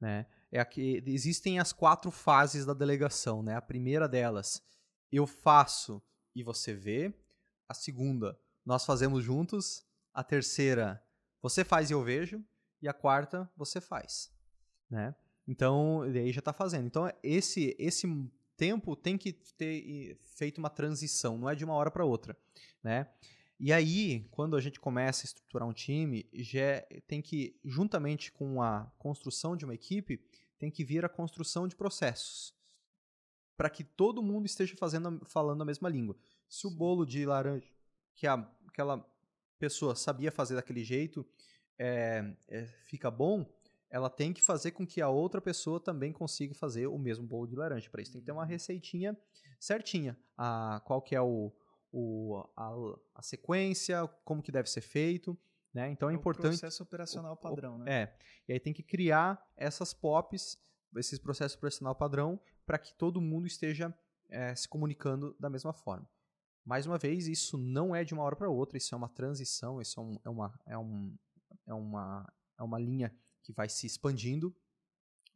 Né? É aqui, existem as quatro fases da delegação, né? A primeira delas eu faço e você vê. A segunda, nós fazemos juntos. A terceira, você faz e eu vejo. E a quarta, você faz. Né? Então, aí já está fazendo. Então, esse, esse tempo tem que ter feito uma transição, não é de uma hora para outra. Né? E aí, quando a gente começa a estruturar um time, já tem que, juntamente com a construção de uma equipe, tem que vir a construção de processos para que todo mundo esteja fazendo, falando a mesma língua. Se o bolo de laranja que a, aquela pessoa sabia fazer daquele jeito é, é, fica bom, ela tem que fazer com que a outra pessoa também consiga fazer o mesmo bolo de laranja. Para isso tem que ter uma receitinha certinha. A, qual que é o, o a, a, sequência, como que deve ser feito. Né? Então é, é importante. processo operacional padrão, né? É. E aí tem que criar essas POPs, esses processos operacional padrão, para que todo mundo esteja é, se comunicando da mesma forma. Mais uma vez, isso não é de uma hora para outra, isso é uma transição, isso é, um, é, uma, é, um, é, uma, é uma linha que vai se expandindo,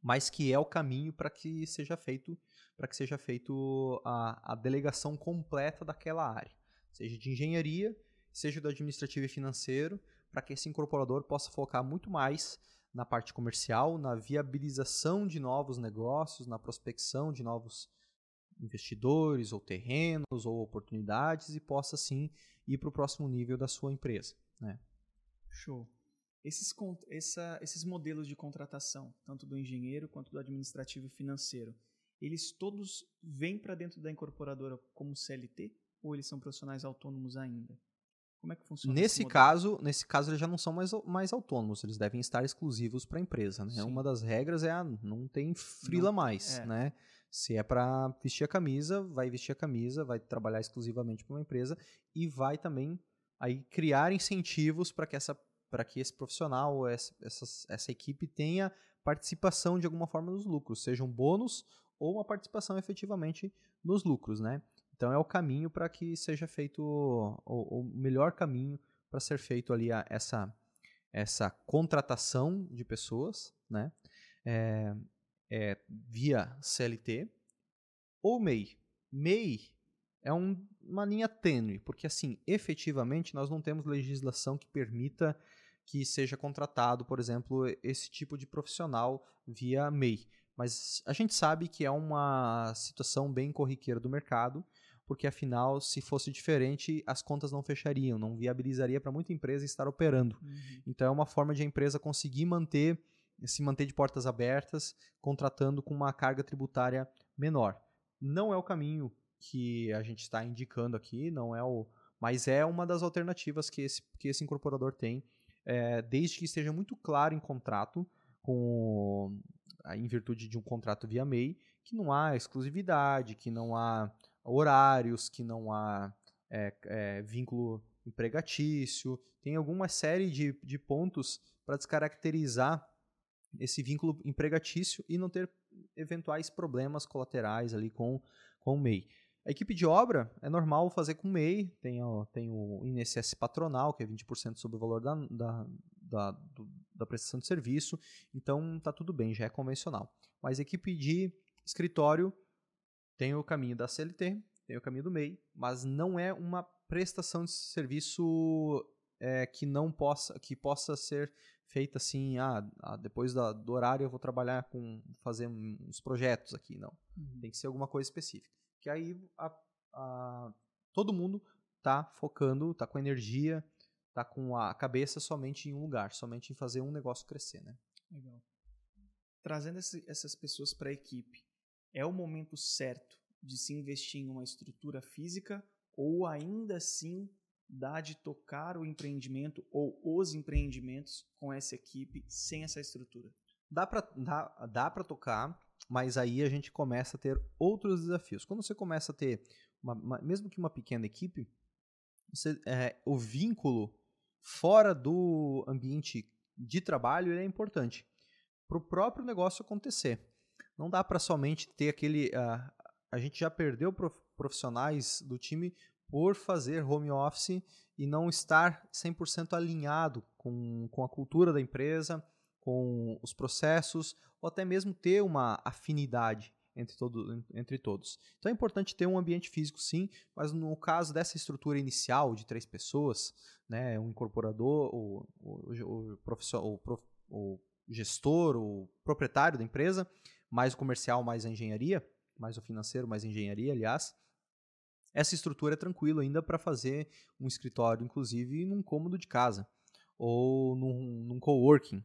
mas que é o caminho para que seja feito para que seja feito a, a delegação completa daquela área, seja de engenharia, seja do administrativo e financeiro, para que esse incorporador possa focar muito mais na parte comercial, na viabilização de novos negócios, na prospecção de novos, investidores ou terrenos ou oportunidades e possa sim ir para o próximo nível da sua empresa. Né? Show. Esses, essa, esses modelos de contratação, tanto do engenheiro quanto do administrativo e financeiro, eles todos vêm para dentro da incorporadora como CLT ou eles são profissionais autônomos ainda? Como é que funciona nesse caso Nesse caso, eles já não são mais, mais autônomos, eles devem estar exclusivos para a empresa. Né? Uma das regras é a não tem frila não, mais. É. Né? Se é para vestir a camisa, vai vestir a camisa, vai trabalhar exclusivamente para uma empresa e vai também aí criar incentivos para que essa para que esse profissional, essa, essa, equipe tenha participação de alguma forma nos lucros, seja um bônus ou uma participação efetivamente nos lucros, né? Então é o caminho para que seja feito o, o melhor caminho para ser feito ali a, essa essa contratação de pessoas, né? É, é, via CLT ou MEI. MEI é um, uma linha tênue, porque assim, efetivamente nós não temos legislação que permita que seja contratado, por exemplo, esse tipo de profissional via MEI. Mas a gente sabe que é uma situação bem corriqueira do mercado, porque afinal, se fosse diferente, as contas não fechariam, não viabilizaria para muita empresa estar operando. Uhum. Então é uma forma de a empresa conseguir manter, se manter de portas abertas, contratando com uma carga tributária menor. Não é o caminho que a gente está indicando aqui, não é o, mas é uma das alternativas que esse, que esse incorporador tem, é, desde que esteja muito claro em contrato, com, em virtude de um contrato via MEI, que não há exclusividade, que não há horários, que não há é, é, vínculo empregatício, tem alguma série de, de pontos para descaracterizar esse vínculo empregatício e não ter eventuais problemas colaterais ali com, com o MEI. A equipe de obra é normal fazer com o MEI, tem, ó, tem o INSS patronal, que é 20% sobre o valor da, da, da, do, da prestação de serviço, então tá tudo bem, já é convencional. Mas a equipe de escritório tem o caminho da CLT, tem o caminho do MEI, mas não é uma prestação de serviço é, que não possa, que possa ser feita assim, ah, ah depois da, do horário eu vou trabalhar com fazer uns projetos aqui, não. Uhum. Tem que ser alguma coisa específica. Que aí a, a, todo mundo tá focando, tá com energia, tá com a cabeça somente em um lugar, somente em fazer um negócio crescer, né? Legal. Trazendo esse, essas pessoas para a equipe, é o momento certo de se investir em uma estrutura física ou ainda assim dá de tocar o empreendimento ou os empreendimentos com essa equipe sem essa estrutura? Dá para dá, dá tocar, mas aí a gente começa a ter outros desafios. Quando você começa a ter, uma, uma, mesmo que uma pequena equipe, você, é, o vínculo fora do ambiente de trabalho é importante para o próprio negócio acontecer. Não dá para somente ter aquele. Uh, a gente já perdeu profissionais do time por fazer home office e não estar 100% alinhado com, com a cultura da empresa, com os processos, ou até mesmo ter uma afinidade entre, todo, entre todos. Então é importante ter um ambiente físico, sim, mas no caso dessa estrutura inicial de três pessoas, né, um incorporador, o, o, o, o, o gestor, o proprietário da empresa, mais o comercial, mais a engenharia, mais o financeiro, mais a engenharia, aliás. Essa estrutura é tranquila ainda para fazer um escritório, inclusive num cômodo de casa ou num, num coworking.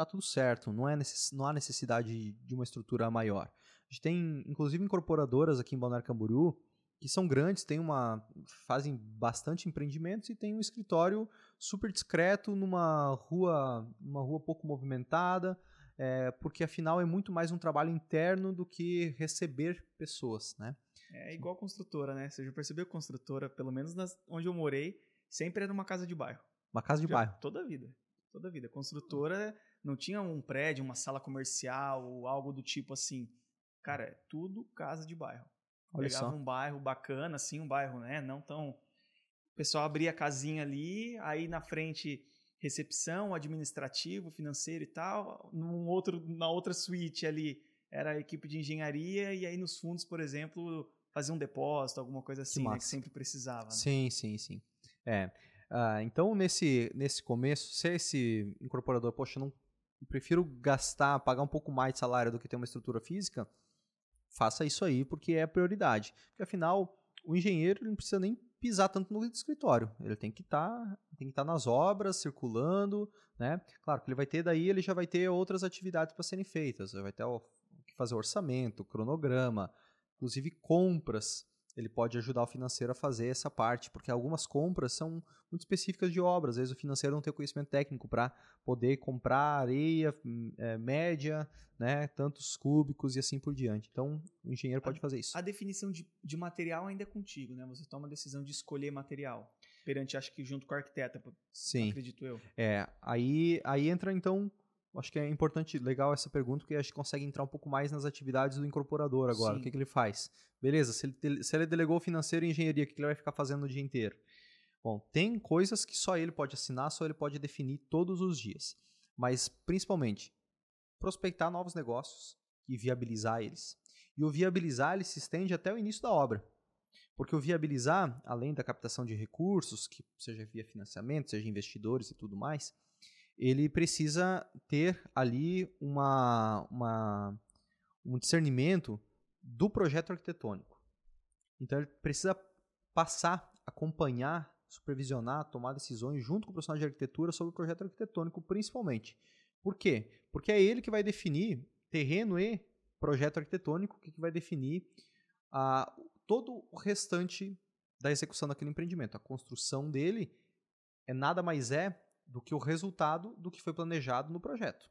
Tá tudo certo, não, é necess, não há necessidade de uma estrutura maior. A gente tem, inclusive, incorporadoras aqui em Balneário Camboriú que são grandes, tem uma, fazem bastante empreendimentos e tem um escritório super discreto numa rua, numa rua pouco movimentada, é, porque afinal é muito mais um trabalho interno do que receber pessoas, né? É igual construtora, né? Você já percebeu construtora, pelo menos nas, onde eu morei, sempre era uma casa de bairro. Uma casa de já, bairro? Toda a vida. Toda a vida. Construtora não tinha um prédio, uma sala comercial ou algo do tipo assim. Cara, é tudo casa de bairro. Olha Pegava só. um bairro bacana, assim, um bairro, né? Não tão. O pessoal abria a casinha ali, aí na frente recepção, administrativo, financeiro e tal. Num outro, na outra suíte ali era a equipe de engenharia e aí nos fundos, por exemplo, fazia um depósito, alguma coisa assim, que, né, que sempre precisava. Né? Sim, sim, sim. É. Uh, então, nesse, nesse começo, se esse incorporador, poxa, não prefiro gastar, pagar um pouco mais de salário do que ter uma estrutura física, faça isso aí porque é prioridade. Porque afinal, o engenheiro não precisa nem pisar tanto no escritório. Ele tem que estar tá, tem que estar tá nas obras, circulando, né? Claro que ele vai ter daí, ele já vai ter outras atividades para serem feitas. Ele vai ter o que fazer orçamento, cronograma, inclusive compras ele pode ajudar o financeiro a fazer essa parte, porque algumas compras são muito específicas de obras. Às vezes o financeiro não tem o conhecimento técnico para poder comprar areia é, média, né, tantos cúbicos e assim por diante. Então, o engenheiro pode a, fazer isso. A definição de, de material ainda é contigo, né? Você toma a decisão de escolher material. Perante, acho que junto com o arquiteto, Sim. acredito eu. É, aí, aí entra então Acho que é importante, legal essa pergunta, porque a gente consegue entrar um pouco mais nas atividades do incorporador agora. Sim. O que, que ele faz? Beleza, se ele, se ele delegou financeiro e engenharia, o que, que ele vai ficar fazendo o dia inteiro? Bom, tem coisas que só ele pode assinar, só ele pode definir todos os dias. Mas, principalmente, prospectar novos negócios e viabilizar eles. E o viabilizar ele se estende até o início da obra. Porque o viabilizar, além da captação de recursos, que seja via financiamento, seja investidores e tudo mais, ele precisa ter ali uma, uma, um discernimento do projeto arquitetônico. Então ele precisa passar, acompanhar, supervisionar, tomar decisões junto com o profissional de arquitetura sobre o projeto arquitetônico, principalmente. Por quê? Porque é ele que vai definir terreno e projeto arquitetônico, que vai definir ah, todo o restante da execução daquele empreendimento. A construção dele é nada mais é do que o resultado do que foi planejado no projeto.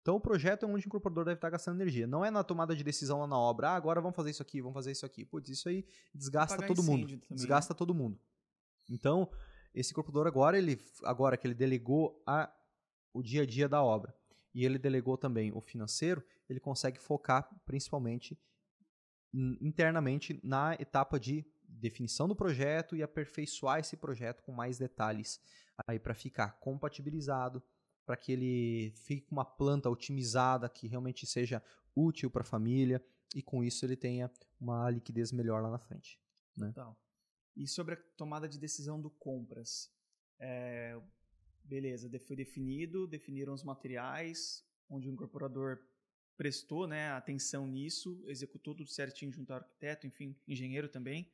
Então o projeto é onde o incorporador deve estar gastando energia. Não é na tomada de decisão lá na obra, ah, agora vamos fazer isso aqui, vamos fazer isso aqui. Putz, isso aí desgasta todo mundo. Também. Desgasta todo mundo. Então, esse incorporador agora, ele, agora que ele delegou a, o dia a dia da obra e ele delegou também o financeiro, ele consegue focar principalmente internamente na etapa de definição do projeto e aperfeiçoar esse projeto com mais detalhes aí para ficar compatibilizado, para que ele fique uma planta otimizada que realmente seja útil para a família e com isso ele tenha uma liquidez melhor lá na frente. Né? Total. E sobre a tomada de decisão do compras, é, beleza, foi definido, definiram os materiais, onde o incorporador prestou né, atenção nisso, executou tudo certinho junto ao arquiteto, enfim, engenheiro também.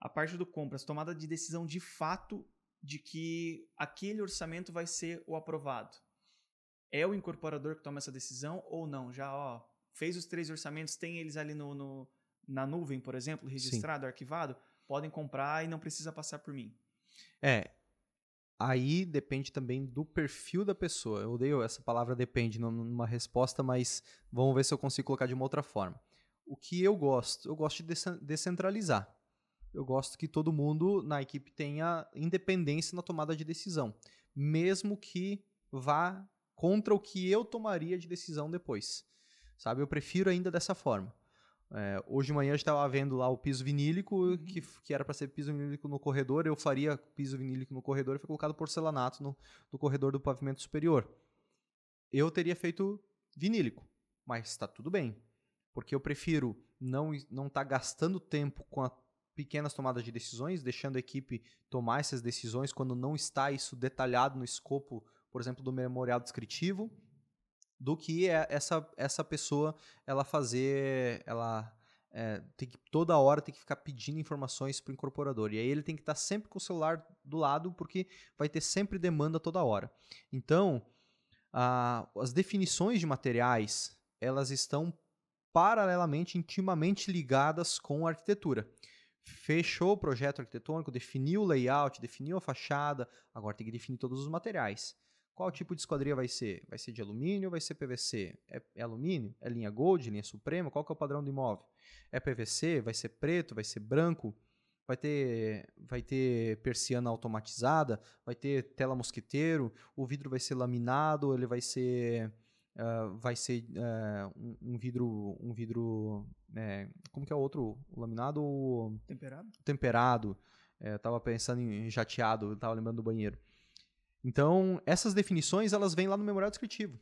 A parte do compras, tomada de decisão de fato de que aquele orçamento vai ser o aprovado. É o incorporador que toma essa decisão ou não? Já ó, fez os três orçamentos, tem eles ali no, no na nuvem, por exemplo, registrado, Sim. arquivado, podem comprar e não precisa passar por mim. É. Aí depende também do perfil da pessoa. Eu odeio essa palavra depende numa resposta, mas vamos ver se eu consigo colocar de uma outra forma. O que eu gosto? Eu gosto de descentralizar eu gosto que todo mundo na equipe tenha independência na tomada de decisão, mesmo que vá contra o que eu tomaria de decisão depois. Sabe, eu prefiro ainda dessa forma. É, hoje de manhã a gente estava vendo lá o piso vinílico, uhum. que, que era para ser piso vinílico no corredor, eu faria piso vinílico no corredor e foi colocado porcelanato no, no corredor do pavimento superior. Eu teria feito vinílico, mas está tudo bem, porque eu prefiro não não estar tá gastando tempo com a pequenas tomadas de decisões, deixando a equipe tomar essas decisões quando não está isso detalhado no escopo, por exemplo, do memorial descritivo, do que é essa, essa pessoa ela fazer, ela é, tem que toda hora tem que ficar pedindo informações para o incorporador. E aí ele tem que estar sempre com o celular do lado, porque vai ter sempre demanda toda hora. Então, a, as definições de materiais, elas estão paralelamente, intimamente ligadas com a arquitetura fechou o projeto arquitetônico, definiu o layout, definiu a fachada, agora tem que definir todos os materiais. Qual tipo de esquadria vai ser? Vai ser de alumínio vai ser PVC? É, é, alumínio? É linha Gold, linha Suprema? Qual que é o padrão do imóvel? É PVC? Vai ser preto? Vai ser branco? Vai ter, vai ter persiana automatizada? Vai ter tela mosquiteiro? O vidro vai ser laminado? Ele vai ser uh, vai ser uh, um, um, vidro, um vidro, é, como que é o outro, laminado? Temperado. Temperado. É, tava pensando em jateado, estava lembrando do banheiro. Então, essas definições, elas vêm lá no memorial descritivo.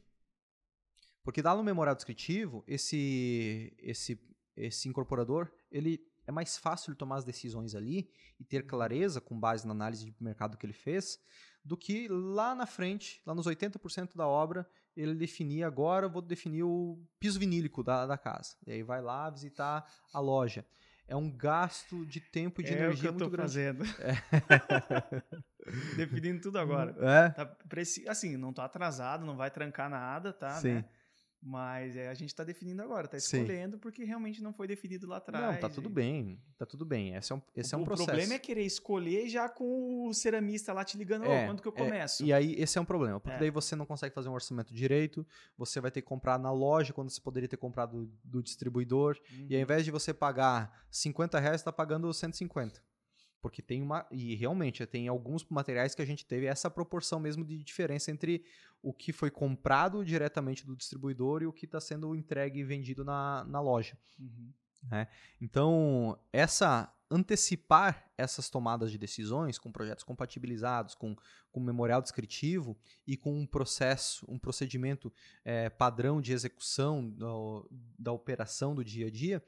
Porque lá no memorial descritivo, esse, esse, esse incorporador, ele é mais fácil tomar as decisões ali e ter clareza com base na análise de mercado que ele fez, do que lá na frente, lá nos 80% da obra, ele definir agora eu vou definir o piso vinílico da, da casa. E aí vai lá visitar a loja. É um gasto de tempo e de é energia o que eu muito tô grande. fazendo. É. Definindo tudo agora. É? Tá. Assim, não tô atrasado, não vai trancar nada, tá? Sim. Né? Mas é, a gente tá definindo agora, tá Sim. escolhendo porque realmente não foi definido lá atrás. Não, tá tudo e- bem. Tá tudo bem. Esse é um, esse é um o processo. problema é querer escolher já com o ceramista lá te ligando, "Ô, É, quando que eu é, começo? E aí, esse é um problema, porque É. daí você não consegue fazer um orçamento direito, você vai ter que comprar na loja quando você poderia ter comprado do distribuidor, Uhum. e ao invés de você pagar 50 reais, você tá pagando 150. Porque tem uma. E realmente, tem alguns materiais que a gente teve essa proporção mesmo de diferença entre o que foi comprado diretamente do distribuidor e o que está sendo entregue e vendido na, na loja. Uhum. Então, essa antecipar essas tomadas de decisões com projetos compatibilizados, com, com memorial descritivo e com um processo, um procedimento eh, padrão de execução do- da operação do dia a dia,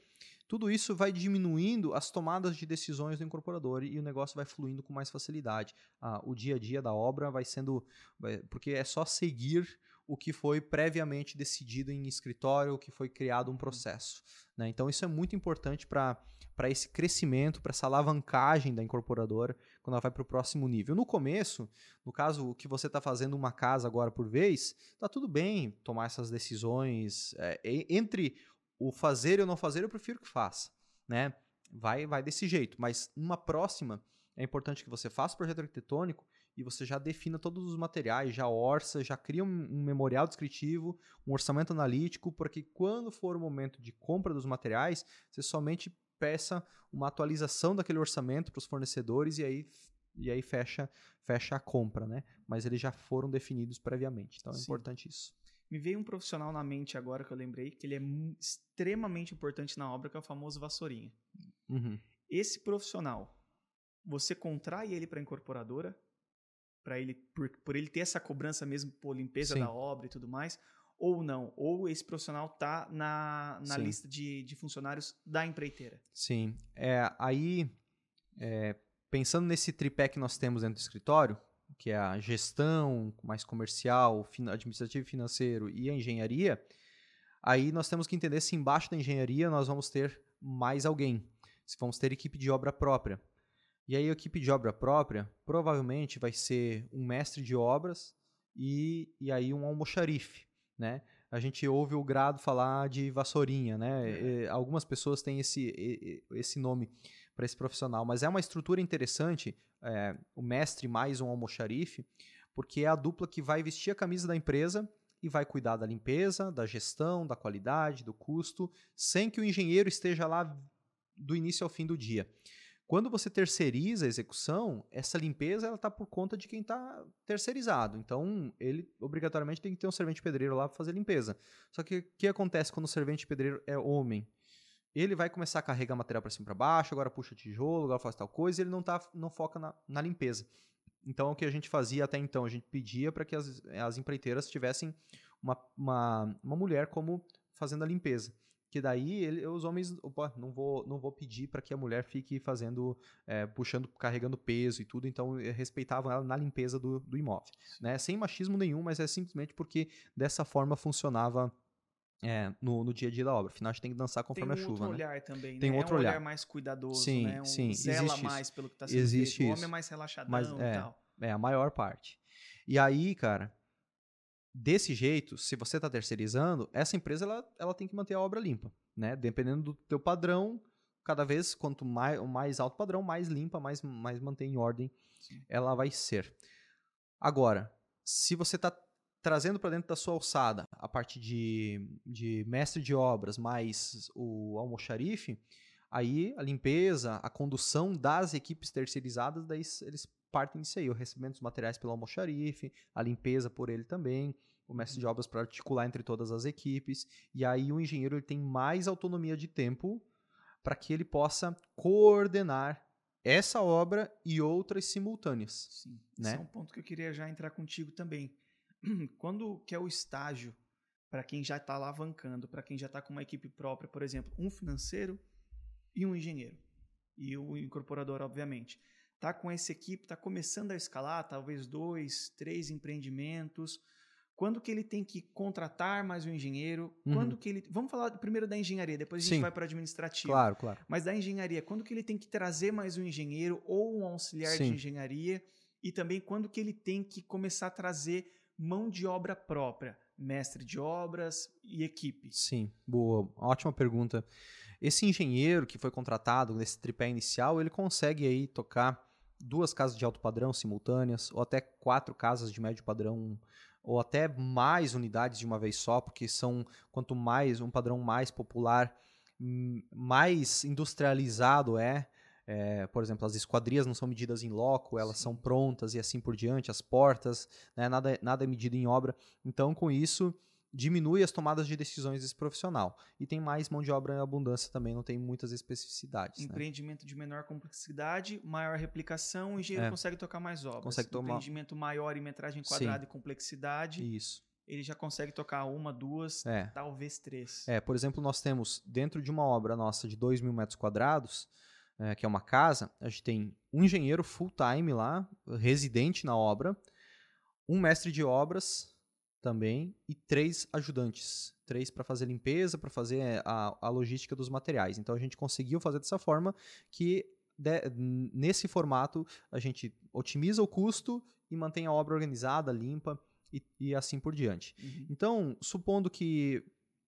tudo isso vai diminuindo as tomadas de decisões do incorporador e o negócio vai fluindo com mais facilidade. Ah, o dia a dia da obra vai sendo. porque é só seguir o que foi previamente decidido em escritório, o que foi criado um processo. né? Então, isso é muito importante para esse crescimento, para essa alavancagem da incorporadora, quando ela vai para o próximo nível. No começo, no caso que você está fazendo uma casa agora por vez, tá tudo bem tomar essas decisões. é, entre o fazer e o não fazer, eu prefiro que faça. Né? Vai, vai desse jeito. Mas numa próxima, é importante que você faça o projeto arquitetônico e você já defina todos os materiais, já orça, já cria um, um memorial descritivo, um orçamento analítico, porque quando for o momento de compra dos materiais, você somente peça uma atualização daquele orçamento para os fornecedores e aí, e aí fecha, fecha a compra, né? Mas eles já foram definidos previamente, então é Sim. importante isso. Me veio um profissional na mente agora que eu lembrei que ele é extremamente importante na obra, que é o famoso vassourinha. Uhum. Esse profissional, você contrai ele para incorporadora, para ele por, por ele ter essa cobrança mesmo por limpeza Sim. da obra e tudo mais, ou não? Ou esse profissional tá na, na Sim. lista de, de funcionários da empreiteira? Sim. É, aí, é, pensando nesse tripé que nós temos dentro do escritório, que é a gestão mais comercial, administrativo e financeiro e a engenharia, aí nós temos que entender se embaixo da engenharia nós vamos ter mais alguém, se vamos ter equipe de obra própria. E aí a equipe de obra própria provavelmente vai ser um mestre de obras e, e aí um almoxarife, né? A gente ouve o grado falar de vassourinha, né? É. Algumas pessoas têm esse, esse nome para esse profissional, mas é uma estrutura interessante, é, o mestre mais um almoxarife, porque é a dupla que vai vestir a camisa da empresa e vai cuidar da limpeza, da gestão, da qualidade, do custo, sem que o engenheiro esteja lá do início ao fim do dia. Quando você terceiriza a execução, essa limpeza ela está por conta de quem está terceirizado. Então, ele obrigatoriamente tem que ter um servente pedreiro lá para fazer limpeza. Só que o que acontece quando o servente pedreiro é homem? Ele vai começar a carregar material para cima para baixo, agora puxa tijolo, agora faz tal coisa, e ele não, tá, não foca na, na limpeza. Então, o que a gente fazia até então, a gente pedia para que as, as empreiteiras tivessem uma, uma, uma mulher como fazendo a limpeza. Que daí ele- os homens, opa, não vou, não vou pedir para que a mulher fique fazendo, é, puxando, carregando peso e tudo, então eh, respeitavam ela na limpeza do, do imóvel. Né? Sem machismo nenhum, mas é simplesmente porque dessa forma funcionava é, no, no dia a dia da obra. Afinal, a gente tem que dançar Tem um conforme a chuva. outro né? olhar também, Tem né? outro é um olhar olhar. mais cuidadoso, Sim, né? Um sim, zela existe mais isso. pelo que está sendo Existe feito. O homem é mais relaxadão Mas, e é, tal. É, a maior parte. E aí, cara, desse jeito, se você está terceirizando, essa empresa ela, ela tem que manter a obra limpa, né? Dependendo do teu padrão, cada vez quanto mais, o mais alto padrão, mais limpa, mais, mais mantém em ordem Sim. ela vai ser. Agora, se você está trazendo para dentro da sua alçada a parte de, de mestre de obras mais o almoxarife, aí a limpeza, a condução das equipes terceirizadas, daí eles partem disso aí, o recebimento dos materiais pelo almoxarife, a limpeza por ele também, o mestre de obras para articular entre todas as equipes, e aí o engenheiro ele tem mais autonomia de tempo para que ele possa coordenar essa obra e outras simultâneas. Sim, né? esse é um ponto que eu queria já entrar contigo também. Quando que é o estágio para quem já está alavancando, para quem já está com uma equipe própria, por exemplo, um financeiro e um engenheiro e o incorporador, obviamente. está com essa equipe, está começando a escalar, talvez dois, três empreendimentos. Quando que ele tem que contratar mais um engenheiro? Uhum. Quando que ele. Vamos falar primeiro da engenharia, depois a gente Sim. vai para administrativo. Claro, claro. Mas da engenharia, quando que ele tem que trazer mais um engenheiro ou um auxiliar Sim. de engenharia? E também quando que ele tem que começar a trazer mão de obra própria, mestre de obras e equipe? Sim, boa, ótima pergunta. Esse engenheiro que foi contratado nesse tripé inicial, ele consegue aí tocar duas casas de alto padrão simultâneas, ou até quatro casas de médio padrão, ou até mais unidades de uma vez só, porque são quanto mais um padrão mais popular, hum, mais industrializado é. É, por exemplo, as esquadrias não são medidas em loco, elas Sim. são prontas e assim por diante, as portas, né, nada, nada é medido em obra. Então, com isso, diminui as tomadas de decisões desse profissional. E tem mais mão de obra em abundância também, não tem muitas especificidades. Né? Empreendimento de menor complexidade, maior replicação, o engenheiro É. consegue tocar mais obras. Consegue tomar- Empreendimento maior em metragem Sim. quadrada e complexidade, Isso. ele já consegue tocar uma, duas, É. talvez três. É, por exemplo, nós temos dentro de uma obra nossa de 2 mil metros quadrados, é, que é uma casa, a gente tem um engenheiro full-time lá, residente na obra, um mestre de obras também e três ajudantes. Três para fazer limpeza, para fazer é, a, a logística dos materiais. Então a gente conseguiu fazer dessa forma que de- nesse formato a gente otimiza o custo e mantém a obra organizada, limpa e, e assim por diante. Uhum. Então, supondo que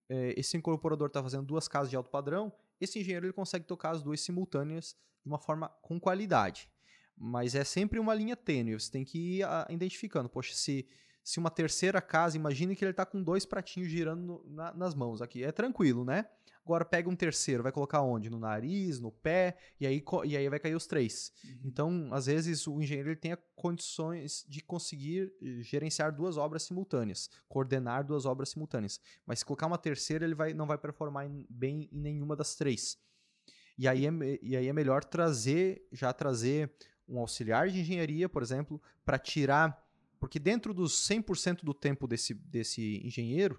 eh, esse incorporador está fazendo duas casas de alto padrão, esse engenheiro ele consegue tocar as duas simultâneas de uma forma com qualidade. Mas é sempre uma linha tênue, você tem que ir ah, identificando. Poxa, se, se uma terceira casa, imagine que ele está com dois pratinhos girando na- nas mãos aqui. É tranquilo, né? Agora pega um terceiro, vai colocar onde? No nariz, no pé, e aí, e aí vai cair os três. Uhum. Então, às vezes, o engenheiro ele tem condições de conseguir eh, gerenciar duas obras simultâneas, coordenar duas obras simultâneas. Mas se colocar uma terceira, ele vai, não vai performar em- bem em nenhuma das três. E aí, é, e aí é melhor trazer, já trazer um auxiliar de engenharia, por exemplo, para tirar. Porque dentro dos 100% do tempo desse, desse engenheiro,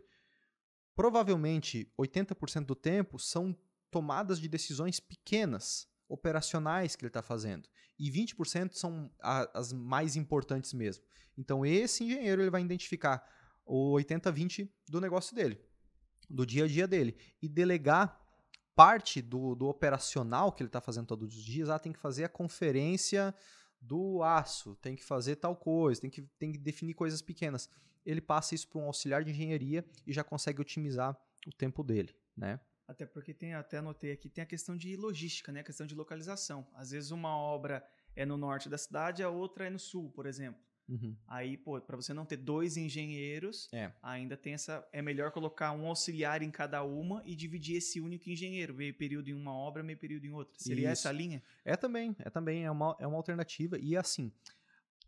provavelmente 80% do tempo são tomadas de decisões pequenas, operacionais que ele está fazendo. E 20% são a- as mais importantes mesmo. Então, esse engenheiro ele vai identificar o 80-20 do negócio dele, do dia a dia dele, e delegar parte do, do operacional que ele está fazendo todos os dias. Ah, tem que fazer a conferência do aço, tem que fazer tal coisa, tem que, tem que definir coisas pequenas. Ele passa isso para um auxiliar de engenharia e já consegue otimizar o tempo dele, né? Até porque tem, até anotei aqui, tem a questão de logística, né? A questão de localização. Às vezes uma obra é no norte da cidade, a outra é no sul, por exemplo. Uhum. Aí, pô, para você não ter dois engenheiros, É. ainda tem essa. É melhor colocar um auxiliar em cada uma e dividir esse único engenheiro, meio período em uma obra, meio período em outra. Seria Isso. essa linha? É também, é também, é uma, é uma alternativa. E assim,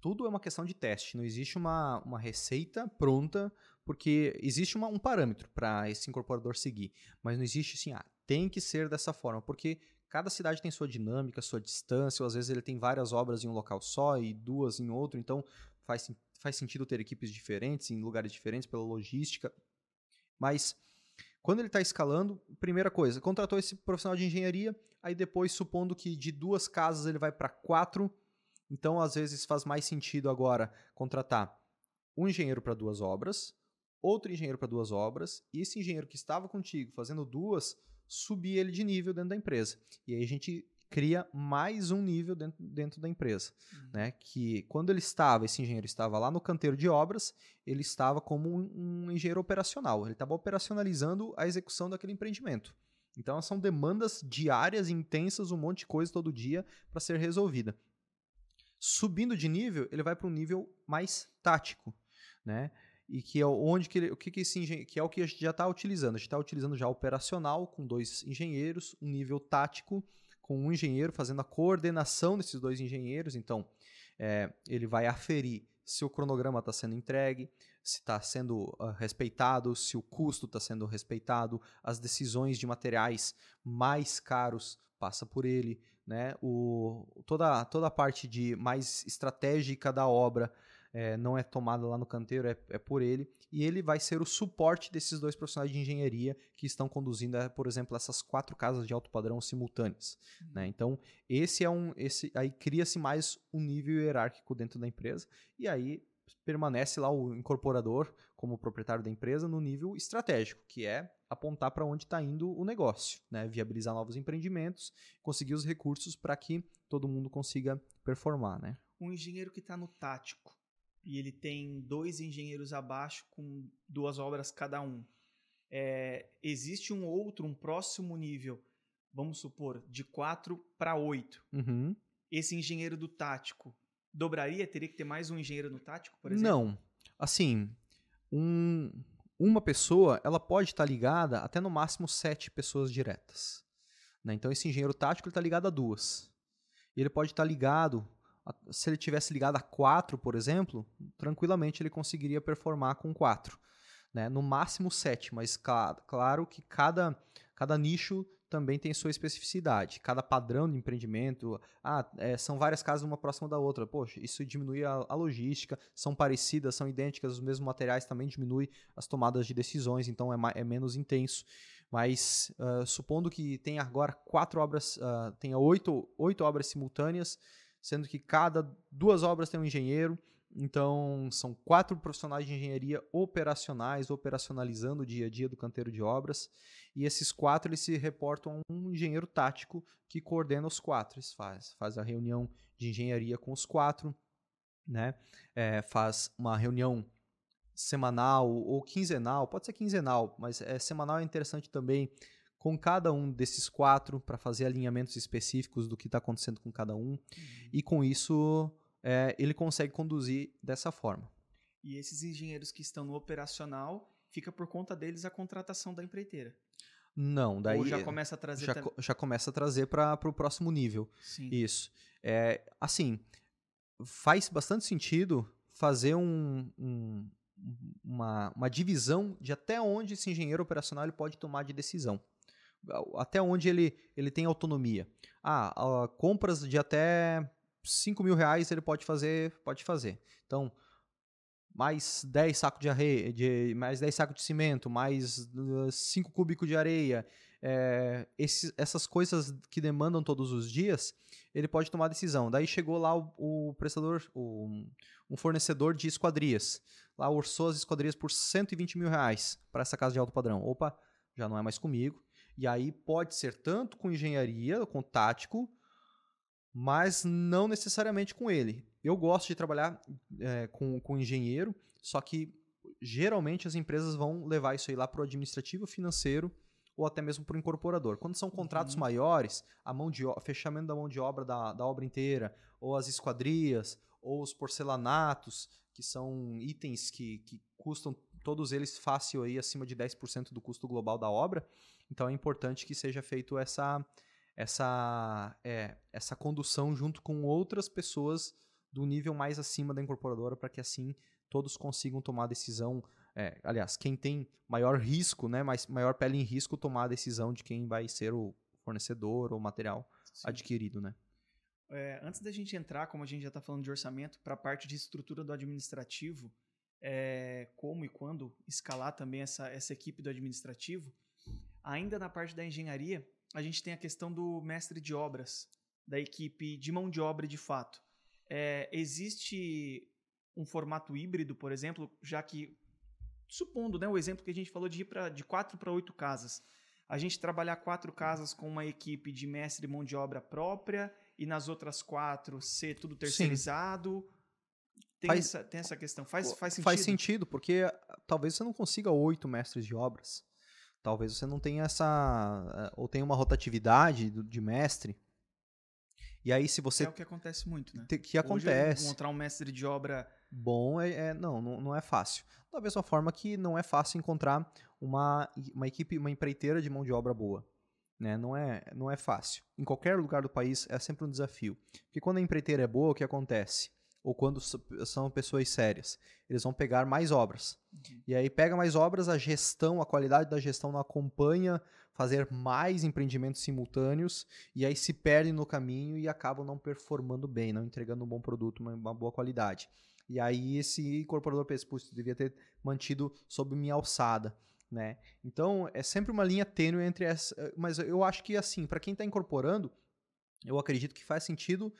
tudo é uma questão de teste. Não existe uma, uma receita pronta, porque existe uma- um parâmetro para esse incorporador seguir. Mas não existe assim, ah, tem que ser dessa forma, porque cada cidade tem sua dinâmica, sua distância, ou às vezes ele tem várias obras em um local só e duas em outro, então faz, faz sentido ter equipes diferentes, em lugares diferentes, pela logística. Mas quando ele está escalando, primeira coisa, contratou esse profissional de engenharia, aí depois, supondo que de duas casas ele vai para quatro, então às vezes faz mais sentido agora contratar um engenheiro para duas obras, outro engenheiro para duas obras, e esse engenheiro que estava contigo fazendo duas, subir ele de nível dentro da empresa. E aí a gente cria mais um nível dentro, dentro da empresa, né? Que quando ele estava, esse engenheiro estava lá no canteiro de obras, ele estava como um, um engenheiro operacional, ele estava operacionalizando a execução daquele empreendimento. Então são demandas diárias, intensas, um monte de coisa todo dia para ser resolvida. Subindo de nível, ele vai para um nível mais tático, né? E que é onde que ele, o que, que esse que é o que a gente já está utilizando. A gente está utilizando já operacional com dois engenheiros, um nível tático com um engenheiro fazendo a coordenação desses dois engenheiros. Então, é, ele vai aferir se o cronograma está sendo entregue, se está sendo ah, respeitado, se o custo está sendo respeitado, as decisões de materiais mais caros passa por ele, né? O, toda, toda a parte de mais estratégica da obra é, não é tomada lá no canteiro, é, é, por ele, e ele vai ser o suporte desses dois profissionais de engenharia que estão conduzindo, é, por exemplo, essas quatro casas de alto padrão simultâneas. Uhum. Né? Então, esse é um. Esse, aí cria-se mais um nível hierárquico dentro da empresa, e aí permanece lá o incorporador como proprietário da empresa no nível estratégico, que é apontar para onde está indo o negócio, né? viabilizar novos empreendimentos, conseguir os recursos para que todo mundo consiga performar. Né? Um engenheiro que está no tático e ele tem dois engenheiros abaixo com duas obras cada um. É, existe um outro, um próximo nível, vamos supor, de 4 para 8. Uhum. Esse engenheiro do tático dobraria? Teria que ter mais um engenheiro no tático, por exemplo? Não. Assim, um, uma pessoa ela pode estar ligada até no máximo sete pessoas diretas. Né? Então esse engenheiro tático está ligado a duas. Ele pode estar ligado, a, se ele tivesse ligado a quatro, por exemplo, tranquilamente ele conseguiria performar com quatro. Né? No máximo sete, mas claro, claro que cada, cada nicho também tem sua especificidade. Cada padrão de empreendimento, ah, é, são várias casas uma próxima da outra. Poxa, isso diminui a, a, logística, são parecidas, são idênticas, os mesmos materiais também diminui as tomadas de decisões, então é, é menos intenso. Mas uh, supondo que tenha agora quatro obras, uh, tenha oito, oito obras simultâneas, sendo que cada duas obras tem um engenheiro, então, são quatro profissionais de engenharia operacionais, operacionalizando o dia a dia do canteiro de obras. E esses quatro eles se reportam a um engenheiro tático que coordena os quatro. Faz, faz a reunião de engenharia com os quatro, né? É, faz uma reunião semanal ou quinzenal, pode ser quinzenal, mas é, semanal é interessante também com cada um desses quatro para fazer alinhamentos específicos do que está acontecendo com cada um. Uhum. E com isso é, ele consegue conduzir dessa forma. E esses engenheiros que estão no operacional, fica por conta deles a contratação da empreiteira. Não, daí Ou já começa a trazer já, já começa a trazer para o próximo nível. Sim. Isso. É, assim, faz bastante sentido fazer um, um, uma, uma divisão de até onde esse engenheiro operacional ele pode tomar de decisão. Até onde ele, ele tem autonomia. Ah, compras de até 5 mil reais ele pode fazer, pode fazer. Então, mais 10 sacos de areia, de, mais 10 sacos de cimento, mais 5 cúbicos de areia, é, esse, essas coisas que demandam todos os dias, ele pode tomar decisão. Daí chegou lá o, o prestador, o, um fornecedor de esquadrias. Lá orçou as esquadrias por 120 mil reais para essa casa de alto padrão. Opa, já não é mais comigo. E aí pode ser tanto com engenharia, com tático, mas não necessariamente com ele. Eu gosto de trabalhar é, com, com engenheiro, só que geralmente as empresas vão levar isso aí lá para o administrativo financeiro ou até mesmo para o incorporador. Quando são contratos uhum. maiores, a mão de fechamento da mão de obra da, da obra inteira, ou as esquadrias, ou os porcelanatos, que são itens que, que custam todos eles fácil aí acima de 10% do custo global da obra. Então é importante que seja feito essa essa, é, essa condução junto com outras pessoas do nível mais acima da incorporadora para que assim todos consigam tomar a decisão. É, aliás, quem tem maior risco, né, mais, maior pele em risco, tomar a decisão de quem vai ser o fornecedor ou material Sim. adquirido. Né? É, antes da gente entrar, como a gente já está falando de orçamento, para a parte de estrutura do administrativo, é, como e quando escalar também essa, essa equipe do administrativo, ainda na parte da engenharia, a gente tem a questão do mestre de obras, da equipe de mão de obra de fato. É, existe um formato híbrido, por exemplo, já que, supondo né, o exemplo que a gente falou de ir pra, de quatro para oito casas, a gente trabalhar quatro casas com uma equipe de mestre de mão de obra própria e nas outras quatro ser tudo terceirizado. Tem, faz, essa, tem essa questão. Faz, faz sentido? Faz sentido, porque talvez você não consiga oito mestres de obras talvez você não tenha essa. Eh, ou tenha uma rotatividade de mestre. E aí, se você. É o que acontece muito, né? Que acontece. encontrar um mestre de obra. Bom, é, é não, não, não, é fácil. Da mesma forma que não é fácil encontrar uma, uma equipe, uma empreiteira de mão de obra boa. Né? Não, é, não é fácil. Em qualquer lugar do país é sempre um desafio. Porque quando a empreiteira é boa, o que acontece? Ou quando são pessoas sérias. Eles vão pegar mais obras. Uhum. E aí pega mais obras, a gestão, a qualidade da gestão não acompanha fazer mais empreendimentos simultâneos e aí se perdem no caminho e acabam não performando bem, não entregando um bom produto, uma, uma boa qualidade. E aí esse incorporador pensa, putz, devia ter mantido sob minha alçada. Né? Então é sempre uma linha tênue entre essa. Mas eu acho que assim, para quem está incorporando, eu acredito que faz sentido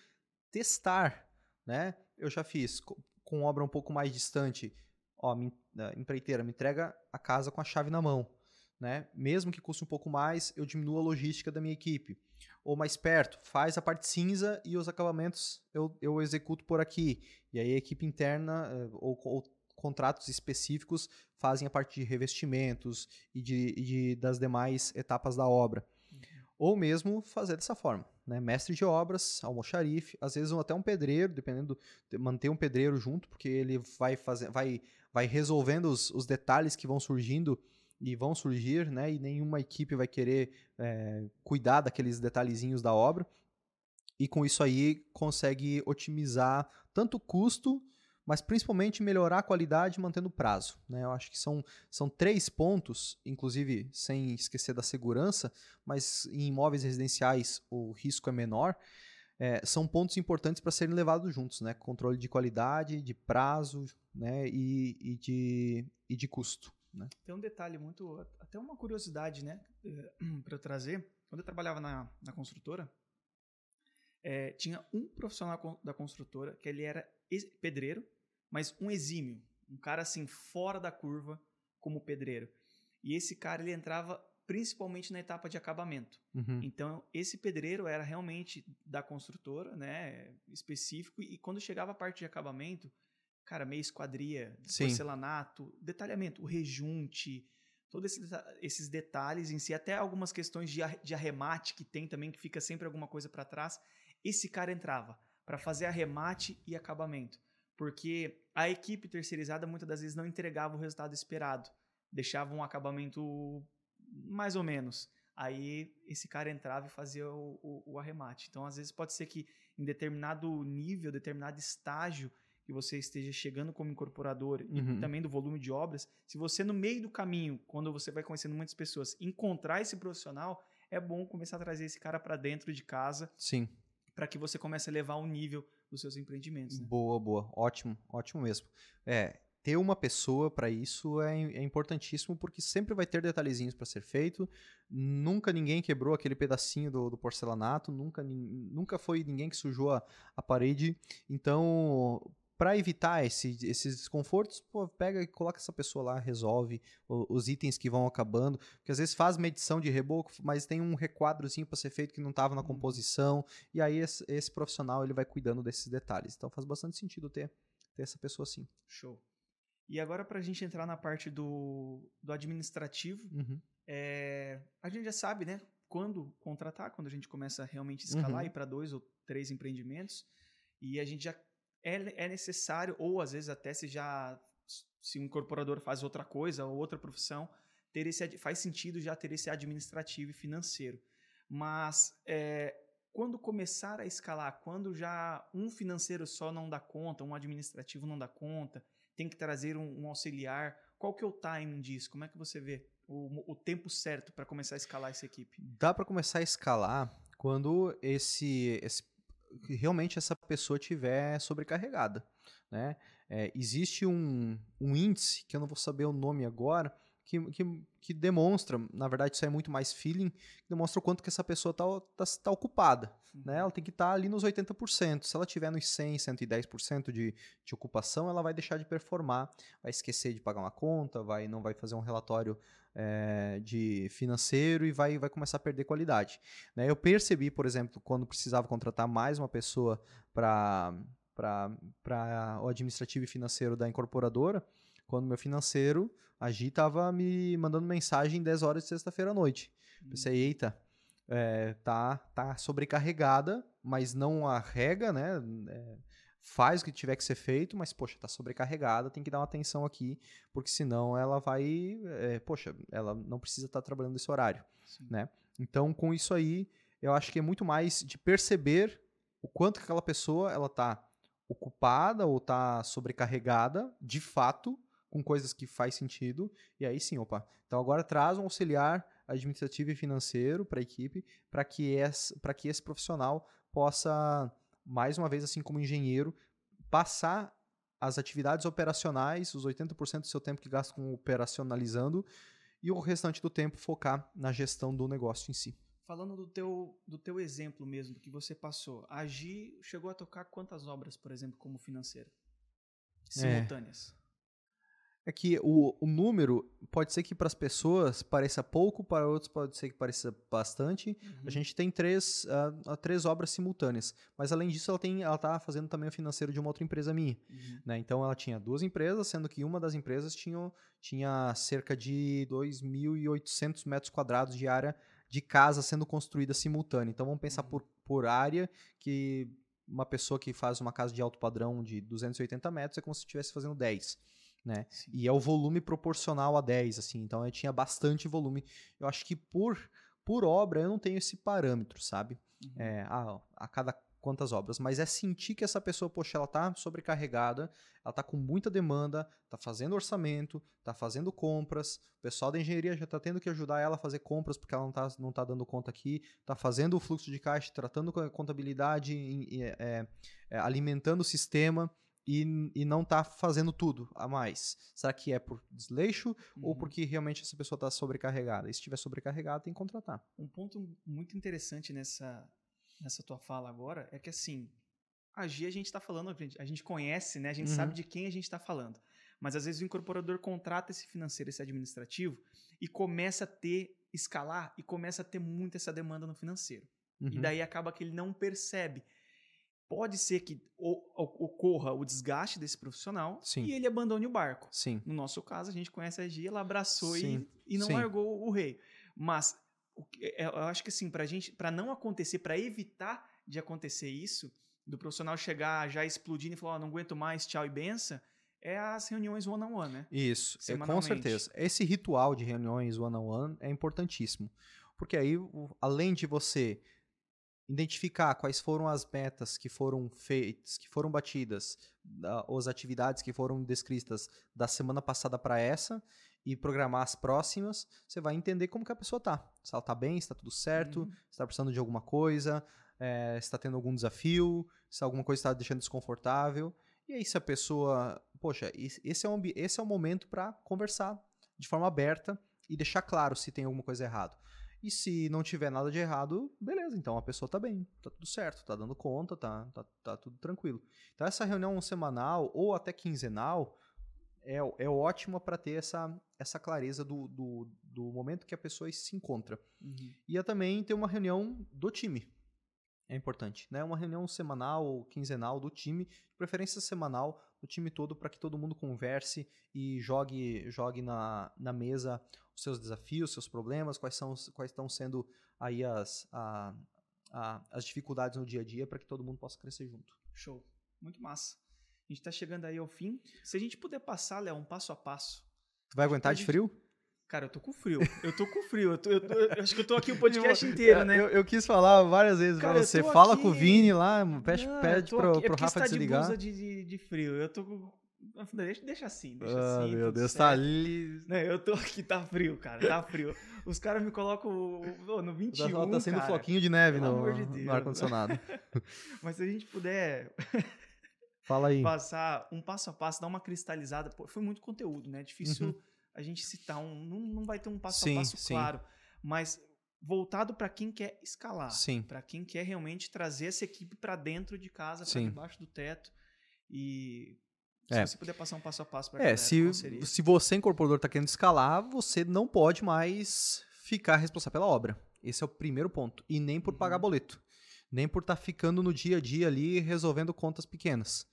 testar. Né? Eu já fiz com obra um pouco mais distante. Ó, me, uh, empreiteira, me entrega a casa com a chave na mão. Né? Mesmo que custe um pouco mais, eu diminuo a logística da minha equipe. Ou mais perto, faz a parte cinza e os acabamentos eu, eu executo por aqui. E aí a equipe interna uh, ou, ou contratos específicos fazem a parte de revestimentos e de, de das demais etapas da obra. Uhum. Ou mesmo fazer dessa forma. Né? Mestre de obras, almoxarife, às vezes até um pedreiro, dependendo, de manter um pedreiro junto, porque ele vai, fazer, vai, vai resolvendo os, os detalhes que vão surgindo e vão surgir, né? E nenhuma equipe vai querer é, cuidar daqueles detalhezinhos da obra. E com isso aí consegue otimizar tanto o custo mas principalmente melhorar a qualidade mantendo o prazo. Né? Eu acho que são, são três pontos, inclusive sem esquecer da segurança, mas em imóveis residenciais o risco é menor. É, são pontos importantes para serem levados juntos, né? Controle de qualidade, de prazo, né? E, e de, e de custo. Né? Tem um detalhe muito, até uma curiosidade, né? para eu trazer. Quando eu trabalhava na, na construtora, é, tinha um profissional da construtora que ele era pedreiro, mas um exímio, um cara assim fora da curva como pedreiro. E esse cara ele entrava principalmente na etapa de acabamento. Uhum. Então esse pedreiro era realmente da construtora, né, específico e quando chegava a parte de acabamento, cara, meia esquadria, Sim. porcelanato, detalhamento, o rejunte, todos esses, esses detalhes em si, até algumas questões de, de arremate que tem também, que fica sempre alguma coisa para trás. Esse cara entrava para fazer arremate e acabamento. Porque a equipe terceirizada muitas das vezes não entregava o resultado esperado, deixava um acabamento mais ou menos. Aí esse cara entrava e fazia o, o, o arremate. Então, às vezes, pode ser que em determinado nível, determinado estágio que você esteja chegando como incorporador uhum. e também do volume de obras, se você no meio do caminho, quando você vai conhecendo muitas pessoas, encontrar esse profissional, é bom começar a trazer esse cara para dentro de casa. Sim. Para que você comece a levar um nível dos seus empreendimentos. Né? Boa, boa. Ótimo, ótimo mesmo. É, ter uma pessoa para isso é, é, importantíssimo porque sempre vai ter detalhezinhos para ser feito. Nunca ninguém quebrou aquele pedacinho do, do porcelanato, nunca, nunca foi ninguém que sujou a, a parede. Então, para evitar esse, esses desconfortos, pô, pega e coloca essa pessoa lá, resolve os itens que vão acabando, porque às vezes faz medição de reboco, mas tem um requadrozinho para ser feito que não estava na uhum. composição, e aí esse, esse, profissional ele vai cuidando desses detalhes. Então faz bastante sentido ter, ter essa pessoa assim. Show. E agora para a gente entrar na parte do, do administrativo, uhum. é, a gente já sabe, né, quando contratar, quando a gente começa a realmente escalar uhum. e para dois ou três empreendimentos, e a gente já é, é necessário, ou às vezes até se já se um incorporador faz outra coisa ou outra profissão, ter esse, faz sentido já ter esse administrativo e financeiro. Mas é, quando começar a escalar, quando já um financeiro só não dá conta, um administrativo não dá conta, tem que trazer um, um auxiliar, qual que é o timing disso? Como é que você vê o, o tempo certo para começar a escalar essa equipe? Dá para começar a escalar quando esse, esse realmente essa pessoa tiver sobrecarregada. Né? É, existe um, um índice, que eu não vou saber o nome agora, que, que, que, demonstra, na verdade isso é muito mais feeling, demonstra o quanto que essa pessoa está tá, tá ocupada. Uhum. Né? Ela tem que estar tá ali nos 80%. Se ela tiver nos 100%, 110% de, de ocupação, ela vai deixar de performar, vai esquecer de pagar uma conta, vai não vai fazer um relatório é, de financeiro e vai, vai começar a perder qualidade. Né? Eu percebi, por exemplo, quando precisava contratar mais uma pessoa para o administrativo e financeiro da incorporadora, quando meu financeiro, a Gi, estava me mandando mensagem 10 horas de sexta-feira à noite. Pensei, uhum. eita, é, tá, tá sobrecarregada, mas não arrega, né? É, faz o que tiver que ser feito, mas, poxa, tá sobrecarregada, tem que dar uma atenção aqui, porque senão ela vai, é, poxa, ela não precisa estar tá trabalhando esse horário, Sim. né? Então, com isso aí, eu acho que é muito mais de perceber o quanto que aquela pessoa, ela tá ocupada ou tá sobrecarregada, de fato, com coisas que faz sentido, e aí sim, opa, então agora traz um auxiliar administrativo e financeiro para a equipe, para que, esse, que esse profissional possa mais uma vez, assim como engenheiro, passar as atividades operacionais, os 80% do seu tempo que gasta com operacionalizando, e o restante do tempo focar na gestão do negócio em si. Falando do teu, do teu exemplo mesmo, que você passou, a Gi chegou a tocar quantas obras, por exemplo, como financeira? Simultâneas. É. É que o, o número pode ser que para as pessoas pareça pouco, para outros pode ser que pareça bastante. Uhum. A gente tem três, uh, três obras simultâneas, mas além disso ela tem, ela está fazendo também o financeiro de uma outra empresa minha. Uhum. Né? Então ela tinha duas empresas, sendo que uma das empresas tinha, tinha cerca de 2.800 metros quadrados de área de casa sendo construída simultânea. Então vamos pensar uhum. por, por área que uma pessoa que faz uma casa de alto padrão de 280 metros é como se estivesse fazendo 10 né? Sim. E é o volume proporcional a 10, assim. Então eu tinha bastante volume. Eu acho que por, por obra eu não tenho esse parâmetro, sabe? Uhum. É, a, a cada quantas obras, mas é sentir que essa pessoa, poxa, ela tá sobrecarregada, ela tá com muita demanda, tá fazendo orçamento, tá fazendo compras, o pessoal da engenharia já tá tendo que ajudar ela a fazer compras porque ela não tá, não tá dando conta aqui, tá fazendo o fluxo de caixa, tratando com a contabilidade, é, é, alimentando o sistema, e, e não está fazendo tudo a mais? Será que é por desleixo uhum. ou porque realmente essa pessoa está sobrecarregada? E se estiver sobrecarregada, tem que contratar. Um ponto muito interessante nessa, nessa tua fala agora é que assim, a G a gente está falando, a gente conhece, né? A gente uhum. sabe de quem a gente está falando. Mas às vezes o incorporador contrata esse financeiro, esse administrativo e começa a ter, escalar e começa a ter muito essa demanda no financeiro. Uhum. E daí acaba que ele não percebe pode ser que ocorra o desgaste desse profissional Sim. e ele abandone o barco. Sim. No nosso caso, a gente conhece a Gia, ela abraçou e, e não Sim. largou o rei. Mas é, eu acho que assim, para gente, para não acontecer, para evitar de acontecer isso, do profissional chegar já explodindo e falar, oh, não aguento mais, tchau e benção, é as reuniões one-on-one, -on -one, né? Isso, é, com certeza. Esse ritual de reuniões one-on-one -on -one é importantíssimo. Porque aí, além de você identificar quais foram as metas que foram feitas, que foram batidas, as atividades que foram descritas da semana passada para essa e programar as próximas, você vai entender como que a pessoa tá. Se ela tá bem, se tá tudo certo, uhum. se está precisando de alguma coisa, é, se está tendo algum desafio, se alguma coisa está deixando desconfortável. E aí se a pessoa, poxa, esse é um, esse é o momento para conversar de forma aberta e deixar claro se tem alguma coisa errada. E se não tiver nada de errado, beleza, então a pessoa tá bem, tá tudo certo, tá dando conta, tá, tá, tá tudo tranquilo. Então essa reunião semanal ou até quinzenal é, é ótima para ter essa, essa clareza do, do, do, momento que a pessoa se encontra. Uhum. E é também ter uma reunião do time. É importante, né? Uma reunião semanal ou quinzenal do time, de preferência semanal, do time todo, para que todo mundo converse e jogue, jogue na, na mesa os seus desafios, seus problemas, quais são quais estão sendo aí as, a, a, as dificuldades no dia a dia para que todo mundo possa crescer junto. Show. Muito massa. A gente está chegando aí ao fim. Se a gente puder passar, Léo, um passo a passo. Tu vai aguentar de frio? Cara, eu tô com frio. Eu tô com frio. Eu, tô, eu, tô, eu acho que eu tô aqui o podcast inteiro, né? Eu, eu quis falar várias vezes Cara, pra você. Fala aqui... com o Vini lá, pede, Não, pede pro, aqui. pro é Rafa tá desligar. De blusa de, de, de frio. Eu tô com Deixa, deixa assim, deixa ah, assim. Meu Deus, certo. tá ali. Né, eu tô aqui, tá frio, cara, tá frio. Os caras me colocam no 21. Tá sendo cara, floquinho de neve no, de no ar-condicionado. Mas se a gente puder. Fala aí. Passar um passo a passo, dar uma cristalizada. Pô, foi muito conteúdo, né? Difícil uhum. A gente citar um. Não, não vai ter um passo sim, a passo sim. claro. Mas voltado para quem quer escalar. Para quem quer realmente trazer essa equipe para dentro de casa, para debaixo do teto. E se é. você puder passar um passo a passo para É, se, se você, incorporador, está querendo escalar, você não pode mais ficar responsável pela obra. Esse é o primeiro ponto. E nem por uhum. pagar boleto. Nem por estar tá ficando no dia a dia ali resolvendo contas pequenas.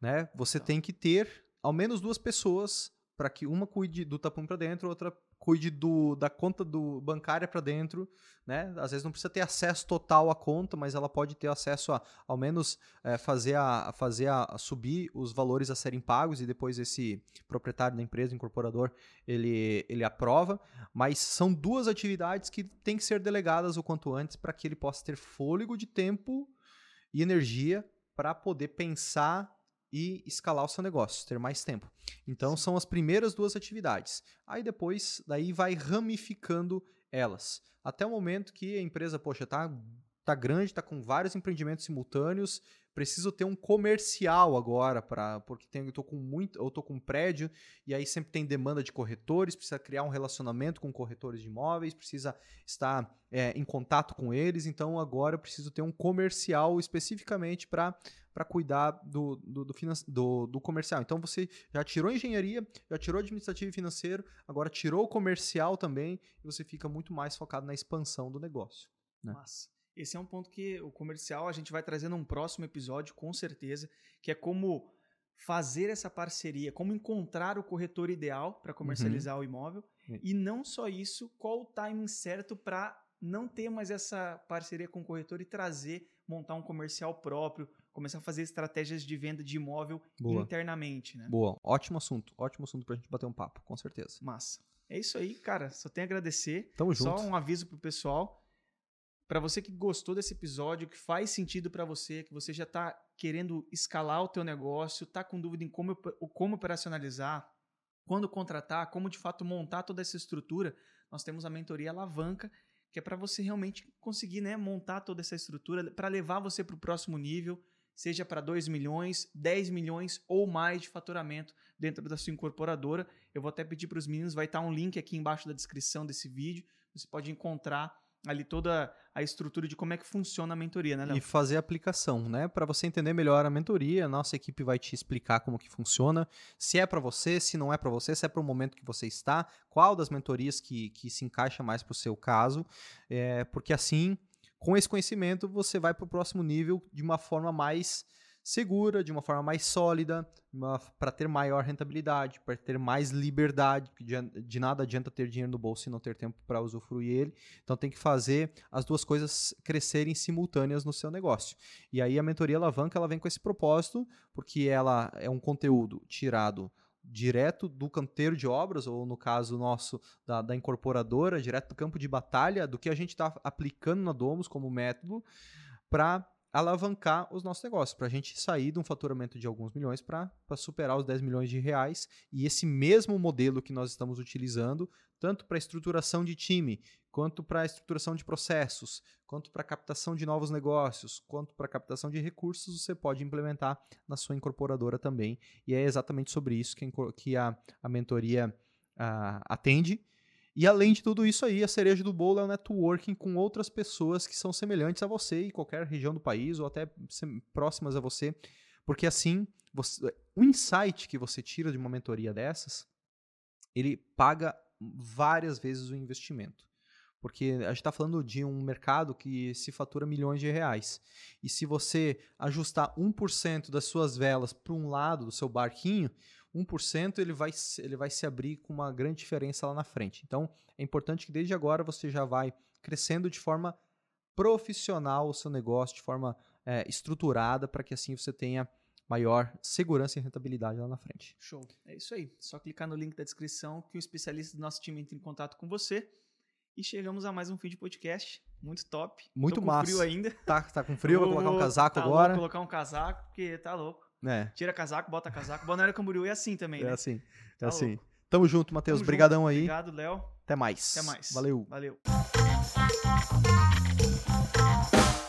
Né? Você tá. tem que ter ao menos duas pessoas para que uma cuide do tapão para dentro, outra cuide do, da conta do bancária para dentro, né? Às vezes não precisa ter acesso total à conta, mas ela pode ter acesso a, ao menos, é, fazer, a, fazer a, a, subir os valores a serem pagos e depois esse proprietário da empresa, incorporador, ele, ele aprova. Mas são duas atividades que têm que ser delegadas o quanto antes para que ele possa ter fôlego de tempo e energia para poder pensar e escalar o seu negócio, ter mais tempo. Então são as primeiras duas atividades. Aí depois, daí vai ramificando elas. Até o momento que a empresa, poxa, tá, tá grande, tá com vários empreendimentos simultâneos, preciso ter um comercial agora para porque tenho, eu tô com muito, eu tô com um prédio e aí sempre tem demanda de corretores, precisa criar um relacionamento com corretores de imóveis, precisa estar é, em contato com eles, então agora eu preciso ter um comercial especificamente para para cuidar do, do, do, do, do, comercial. Então você já tirou engenharia, já tirou administrativo e financeiro, agora tirou o comercial também e você fica muito mais focado na expansão do negócio. Né? Massa. Esse é um ponto que o comercial a gente vai trazer num próximo episódio, com certeza, que é como fazer essa parceria, como encontrar o corretor ideal para comercializar uhum. o imóvel. Uhum. E não só isso, qual o timing certo para não ter mais essa parceria com o corretor e trazer, montar um comercial próprio, começar a fazer estratégias de venda de imóvel Boa. internamente, né? Boa, ótimo assunto, ótimo assunto para a gente bater um papo, com certeza. Massa. É isso aí, cara. Só tenho a agradecer. Tamo junto. Só um aviso pro pessoal. Para você que gostou desse episódio, que faz sentido para você, que você já está querendo escalar o teu negócio, está com dúvida em como, como operacionalizar, quando contratar, como de fato montar toda essa estrutura, nós temos a mentoria Alavanca, que é para você realmente conseguir né, montar toda essa estrutura para levar você para o próximo nível, seja para 2 milhões, 10 milhões ou mais de faturamento dentro da sua incorporadora. Eu vou até pedir para os meninos, vai estar tá um link aqui embaixo da descrição desse vídeo, você pode encontrar ali toda a estrutura de como é que funciona a mentoria, né, Léo? E fazer a aplicação, né? Para você entender melhor a mentoria, a nossa equipe vai te explicar como que funciona, se é para você, se não é para você, se é para o momento que você está, qual das mentorias que, que se encaixa mais para o seu caso, é, porque assim, com esse conhecimento, você vai para o próximo nível de uma forma mais segura, de uma forma mais sólida, para ter maior rentabilidade, para ter mais liberdade, de, de nada adianta ter dinheiro no bolso e não ter tempo para usufruir ele. Então tem que fazer as duas coisas crescerem simultâneas no seu negócio. E aí a mentoria alavanca ela vem com esse propósito, porque ela é um conteúdo tirado direto do canteiro de obras, ou no caso nosso, da, da incorporadora, direto do campo de batalha, do que a gente está aplicando na Domus como método, para alavancar os nossos negócios, para a gente sair de um faturamento de alguns milhões para superar os 10 milhões de reais. E esse mesmo modelo que nós estamos utilizando, tanto para estruturação de time, quanto para a estruturação de processos, quanto para a captação de novos negócios, quanto para a captação de recursos, você pode implementar na sua incorporadora também. E é exatamente sobre isso que, que a, a mentoria a, ah, atende e além de tudo isso aí, a cereja do bolo é o networking com outras pessoas que são semelhantes a você em qualquer região do país ou até próximas a você, porque assim, você, o insight que você tira de uma mentoria dessas, ele paga várias vezes o investimento. Porque a gente está falando de um mercado que se fatura milhões de reais. E se você ajustar 1% das suas velas para um lado do seu barquinho, 1% ele vai, ele vai se abrir com uma grande diferença lá na frente. Então, é importante que desde agora você já vai crescendo de forma profissional o seu negócio, de forma é, estruturada, para que assim você tenha maior segurança e rentabilidade lá na frente. Show. É isso aí. Só clicar no link da descrição que o especialista do nosso time entra em contato com você. E chegamos a mais um vídeo podcast. Muito top. Muito Tô com massa. frio ainda. Tá, tá com frio? Vou colocar um casaco tá agora. Vou colocar um casaco, porque tá louco. É. Tira casaco, bota casaco. Balneário Camboriú é assim também, é né? É assim. É tá assim. Louco. Tamo junto, Matheus. Obrigadão aí. Obrigado, Léo. Até mais. Até mais. Valeu. Valeu.